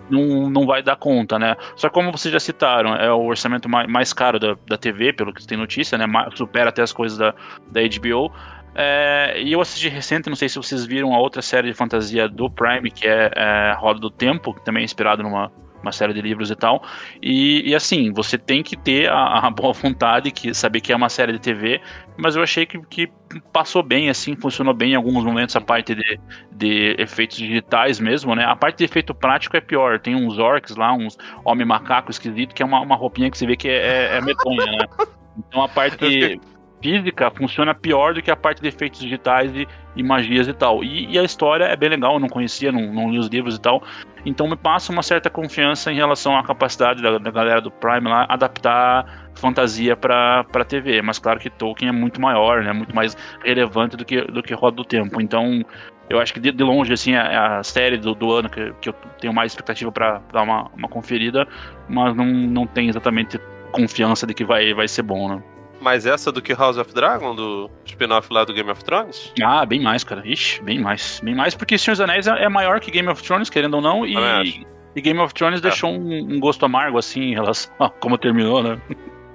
não, não vai dar conta, né? Só como vocês já citaram, é o orçamento mais, mais caro da, da TV, pelo que tem notícia, né? Supera até as coisas da, da HBO. É, e eu assisti recente, não sei se vocês viram a outra série de fantasia do Prime, que é, é Roda do Tempo, que também é inspirado numa uma série de livros e tal. E, e assim, você tem que ter a, a boa vontade, que saber que é uma série de TV, mas eu achei que, que passou bem, assim, funcionou bem em alguns momentos a parte de, de efeitos digitais mesmo, né? A parte de efeito prático é pior. Tem uns orcs lá, uns homem macaco esquisito, que é uma, uma roupinha que você vê que é, é, é medonha, né? <laughs> Então a parte física funciona pior do que a parte de efeitos digitais e, e magias e tal. E, e a história é bem legal, eu não conhecia, não, não li os livros e tal. Então me passa uma certa confiança em relação à capacidade da, da galera do Prime lá adaptar fantasia para TV. Mas claro que Tolkien é muito maior, né? Muito mais relevante do que do que Roda do Tempo. Então eu acho que de, de longe assim é a série do, do ano que, que eu tenho mais expectativa para dar uma, uma conferida, mas não, não tem exatamente confiança de que vai, vai ser bom, né? Mais essa do que House of Dragon, do spin-off lá do Game of Thrones? Ah, bem mais, cara. Ixi, bem mais. Bem mais, porque Senhor dos Anéis é é maior que Game of Thrones, querendo ou não, e, e Game of Thrones deixou um, um gosto amargo, assim, em relação <laughs> a como terminou, né?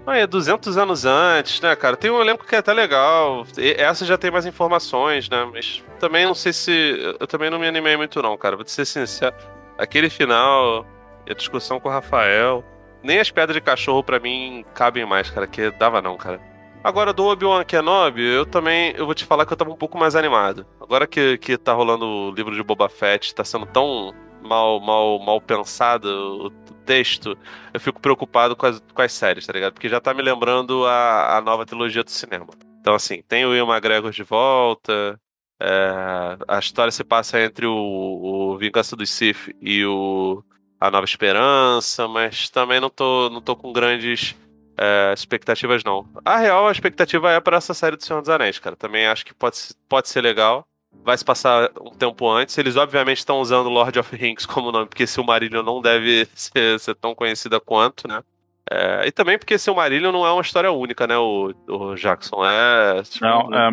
Ah, é 200 anos antes, né, cara? Tem um elenco que é até legal. E- Essa já tem mais informações, né? Mas também não sei se. Eu também não me animei muito, não, cara. Vou te ser sincero. Aquele final, e a discussão com o Rafael. Nem as pedras de cachorro pra mim cabem mais, cara. Que dava não, cara. Agora, do Obi-Wan Kenobi, eu também. Eu vou te falar que eu tava um pouco mais animado. Agora que, que tá rolando o livro de Boba Fett, tá sendo tão mal, mal, mal pensado o texto eu fico preocupado com as, com as séries, tá ligado? Porque já tá me lembrando a, a nova trilogia do cinema. Então, assim, tem o Ian McGregor de volta. é, a história se passa entre o, o Vingança dos Sith e o A Nova Esperança, mas também não tô, não tô com grandes é, expectativas, não. A real, a expectativa é para essa série do Senhor dos Anéis, cara. Também acho que pode, pode ser legal. Vai se passar um tempo antes. Eles, obviamente, estão usando Lord of Rings como nome, porque Silmarillion não deve <laughs> ser, ser tão conhecida quanto, né? É, e também porque Silmarillion não é uma história única, né, o, o Jackson? É. tipo, Não, é-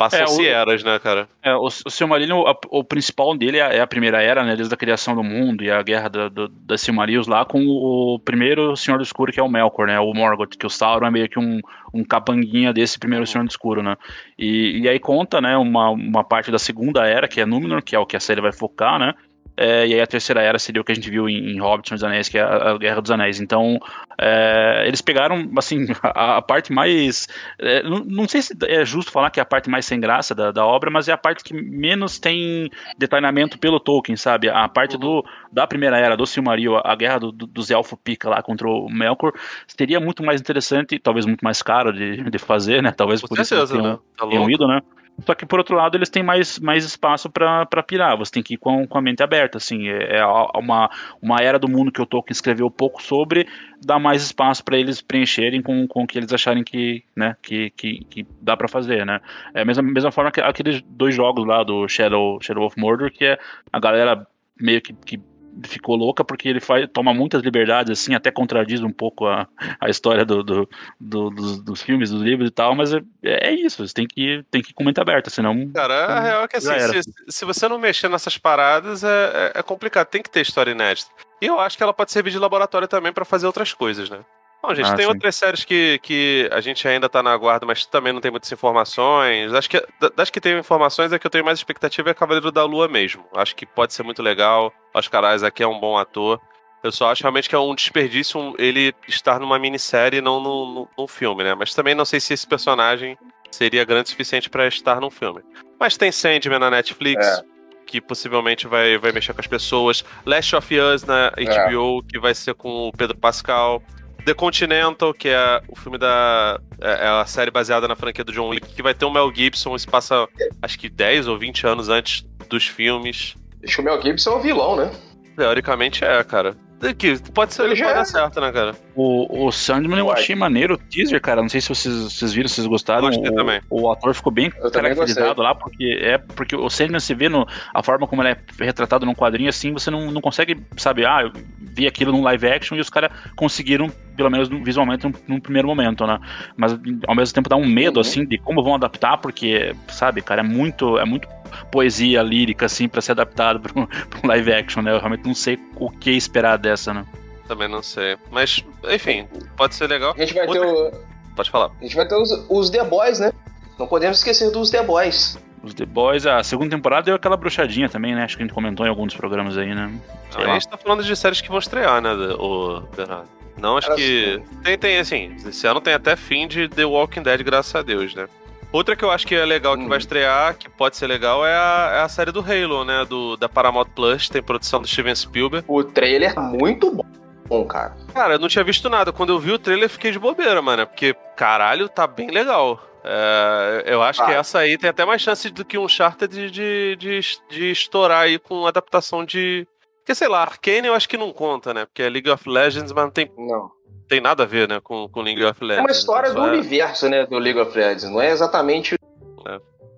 Passam-se é, o- eras, né, cara? É, o, o Silmarillion, a- o principal dele é a, é a primeira era, né? Desde a criação do mundo e a guerra da, do, das Silmarils lá com o, primeiro Senhor do Escuro, que é o Melkor, né? O Morgoth, que o Sauron é meio que um, um capanguinha desse primeiro Senhor do Escuro, né? E, e aí conta, né, uma, uma parte da segunda era, que é Númenor, que é o que a série vai focar, né? É, e aí a terceira era seria o que a gente viu em, em Hobbit, dos Anéis, que é a, a Guerra dos Anéis. Então, é, eles pegaram, assim, <laughs> a, a parte mais... é, não, não sei se é justo falar que é a parte mais sem graça da, da obra, mas é a parte que menos tem detalhamento pelo Tolkien, sabe? A parte do, da primeira era, do Silmaril, a guerra do- do- dos Elfo Pica lá contra o Melkor, seria muito mais interessante, talvez muito mais caro de, de fazer, né? Talvez Com por isso certeza, tenham- né? Tá tenham ido, né? Só que por outro lado eles têm mais, mais espaço pra pirar, você tem que ir com, com a mente aberta, assim, é, é uma, uma era do mundo que o Tolkien escreveu pouco sobre, dá mais espaço pra eles preencherem com, com o que eles acharem que, né, que, que, que dá pra fazer, né? É a mesma, mesma forma que aqueles dois jogos lá do Shadow, Shadow of Mordor, que é a galera meio que, que ficou louca porque ele faz, toma muitas liberdades, assim, até contradiz um pouco a, a história do, do- do- dos, dos filmes, dos livros e tal, mas é, é isso, você tem que, tem que ir com mente aberta, senão. Cara, a real é que assim, se, se você não mexer nessas paradas, é, é- é complicado. Tem que ter história inédita. E eu acho que ela pode servir de laboratório também pra fazer outras coisas, né? Bom, gente, Ah, tem sim. outras séries que, que a gente ainda tá na guarda, mas também não tem muitas informações. Acho que da- das que tem informações, é que eu tenho mais expectativa é Cavaleiro da Lua mesmo. Acho que pode ser muito legal. Oscar Isaac é um bom ator. Eu só acho realmente que é um desperdício um- ele estar numa minissérie e não num, num- num filme, né? Mas também não sei se esse personagem seria grande o suficiente pra estar num filme. Mas tem Sandman na Netflix, É. que possivelmente vai, vai mexer com as pessoas. Last of Us na HBO, que vai ser com o Pedro Pascal. The Continental, que é o filme da. É é a série baseada na franquia do John Wick, que vai ter o Mel Gibson. Isso passa acho que 10 ou 20 anos antes dos filmes. Acho que o Mel Gibson é o vilão, né? Teoricamente é, cara. Que pode ser, Ele pode já dar é. certo, né, cara? O, o Sandman eu achei maneiro o teaser, cara. Não sei se vocês, vocês viram, se vocês gostaram. Gostei o, também. o ator ficou bem Eu caracterizado lá, porque é porque o Sandman se vê no, a forma como ele é retratado num quadrinho assim, você não, não consegue, sabe, ah, eu vi aquilo num live action e os caras conseguiram, pelo menos visualmente, num, num primeiro momento, né? Mas ao mesmo tempo dá um medo, Uhum. assim, de como vão adaptar, porque, sabe, cara, é muito, é muito poesia lírica, assim, pra ser adaptado pra um, pra um live action, né? Eu realmente não sei o que esperar dessa, né? Também não sei. Mas, enfim, pode ser legal. A gente vai ter, Outra- o, Pode falar. a gente vai ter os, os The Boys, né? Não podemos esquecer dos The Boys. Os The Boys, a segunda temporada deu aquela bruxadinha também, né? Acho que a gente comentou em alguns dos programas aí, né? Sei a lá. gente tá falando de séries que vão estrear, né, o Bernardo? Não, acho Cara, que. Tem, tem, assim, esse ano tem até fim de The Walking Dead, graças a Deus, né? Outra que eu acho que é legal que Hum. vai estrear, que pode ser legal, é a, é a série do Halo, né? Do, da Paramount Plus, tem produção do Steven Spielberg. O trailer é muito bom, cara. Cara, eu não tinha visto nada. Quando eu vi o trailer, eu fiquei de bobeira, mano. Porque, caralho, tá bem legal. É, eu acho que Ah. essa aí tem até mais chance do que um charter de, de, de, de estourar aí com adaptação de. Porque, sei lá, Arcane eu acho que não conta, né? Porque é League of Legends, mas não tem, Não. tem nada a ver, né, com, com League of Legends. É uma história Só do é- universo, né, do League of Legends. Não é exatamente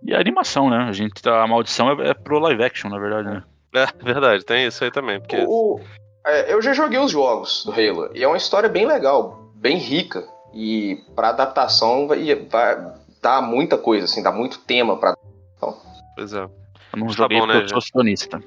E a animação, né? A gente tá, a maldição é, é pro live action, na verdade, né? É, <laughs> verdade, tem isso aí também. Porque O- é, eu já joguei os jogos do Halo e é uma história bem legal, bem rica. E pra adaptação vai, vai dar muita coisa, assim, dá muito tema pra. Pois é. Eu não Tá joguei bom, porque né, eu sou acionista.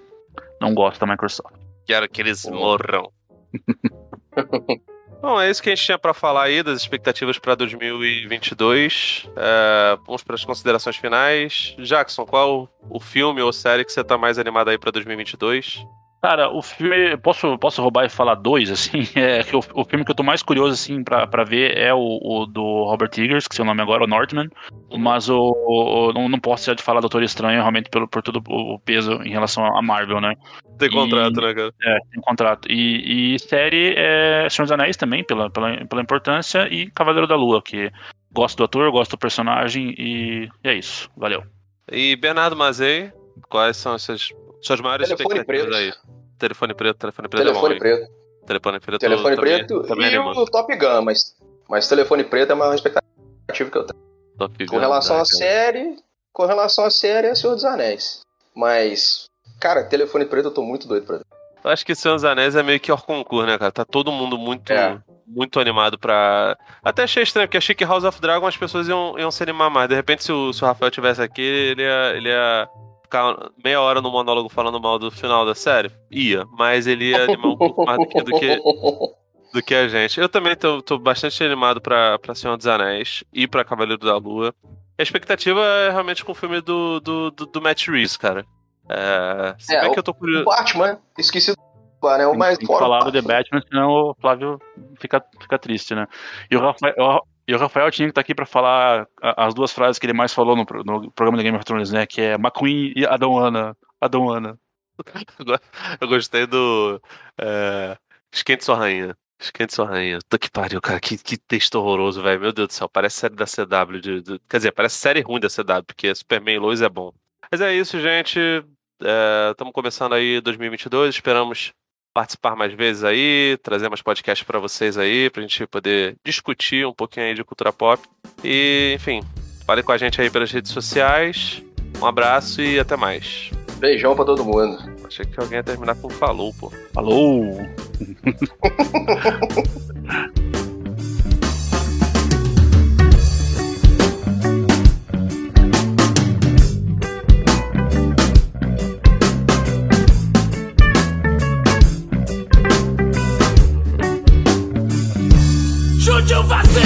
Não gosto da Microsoft. Quero que eles morram. <laughs> Bom, é isso que a gente tinha pra falar aí das expectativas pra 2022. É, vamos para as considerações finais. Jackson, qual o filme ou série que você tá mais animado aí pra 2022? Cara, o filme. Posso, posso roubar e falar dois, assim? <laughs> É que o, o filme que eu tô mais curioso, assim, pra, pra ver é o, o do Robert Eggers, que seu nome agora é o Northman. Mas o, o- não, não posso já te falar Doutor Estranho, realmente, pelo, por todo o peso em relação a Marvel, né? Tem E- contrato, né, cara? É, tem contrato. E, e série é Senhor dos Anéis também, pela, pela, pela importância, e Cavaleiro da Lua, que gosto do ator, gosto do personagem, e é isso. Valeu. E Bernardo Mazei, quais são as suas, maiores Telefone preto. aí? Telefone preto, telefone preto Telefone é bom, preto. Telefone preto. Telefone também- preto também e anima. o Top Gun, mas, mas telefone preto é a maior expectativa que eu tenho. Top Com Gun, relação né, à série, com relação à série é Senhor dos Anéis. Mas, cara, telefone preto eu tô muito doido pra ver. Eu acho que Senhor dos Anéis é meio que concurso, né, cara? Tá todo mundo muito, É. muito animado pra. Até achei estranho, porque achei que House of Dragon as pessoas iam, iam se animar mais. De repente, se o, se o Rafael tivesse aqui, ele ia, ele ia ficar meia hora no monólogo falando mal do final da série. Ia, mas ele ia animar um pouco mais do que, do que, do que a gente. Eu também tô, tô bastante animado pra, pra Senhor dos Anéis e pra Cavaleiro da Lua. A expectativa é realmente com o filme do, do, do, do Matt Reeves, cara. É, se É, bem o- que eu tô O curioso. Batman, esqueci do né? O mais fora falar do do The Batman, senão o Flávio fica, fica triste, né? E o Rafael, e o Rafael tinha que estar aqui pra falar as duas frases que ele mais falou no, no programa do Game of Thrones, né? Que é McQueen e Adão-Ana. Adão-Ana. Eu gostei do. É... Esquente sua rainha. Esquente sua rainha. Tô que pariu, cara. Que, que texto horroroso, velho. Meu Deus do céu. Parece série da CW. de- de- Quer dizer, parece série ruim da CW, porque Superman e Lois é bom. Mas é isso, gente. Estamos começando aí 2022. Esperamos participar mais vezes aí, trazer mais podcasts pra vocês aí, pra gente poder discutir um pouquinho aí de cultura pop. E, enfim, fale com a gente aí pelas redes sociais. Um abraço e até mais. Beijão pra todo mundo. Achei que alguém ia terminar com falou, pô. Falou! <laughs> Chute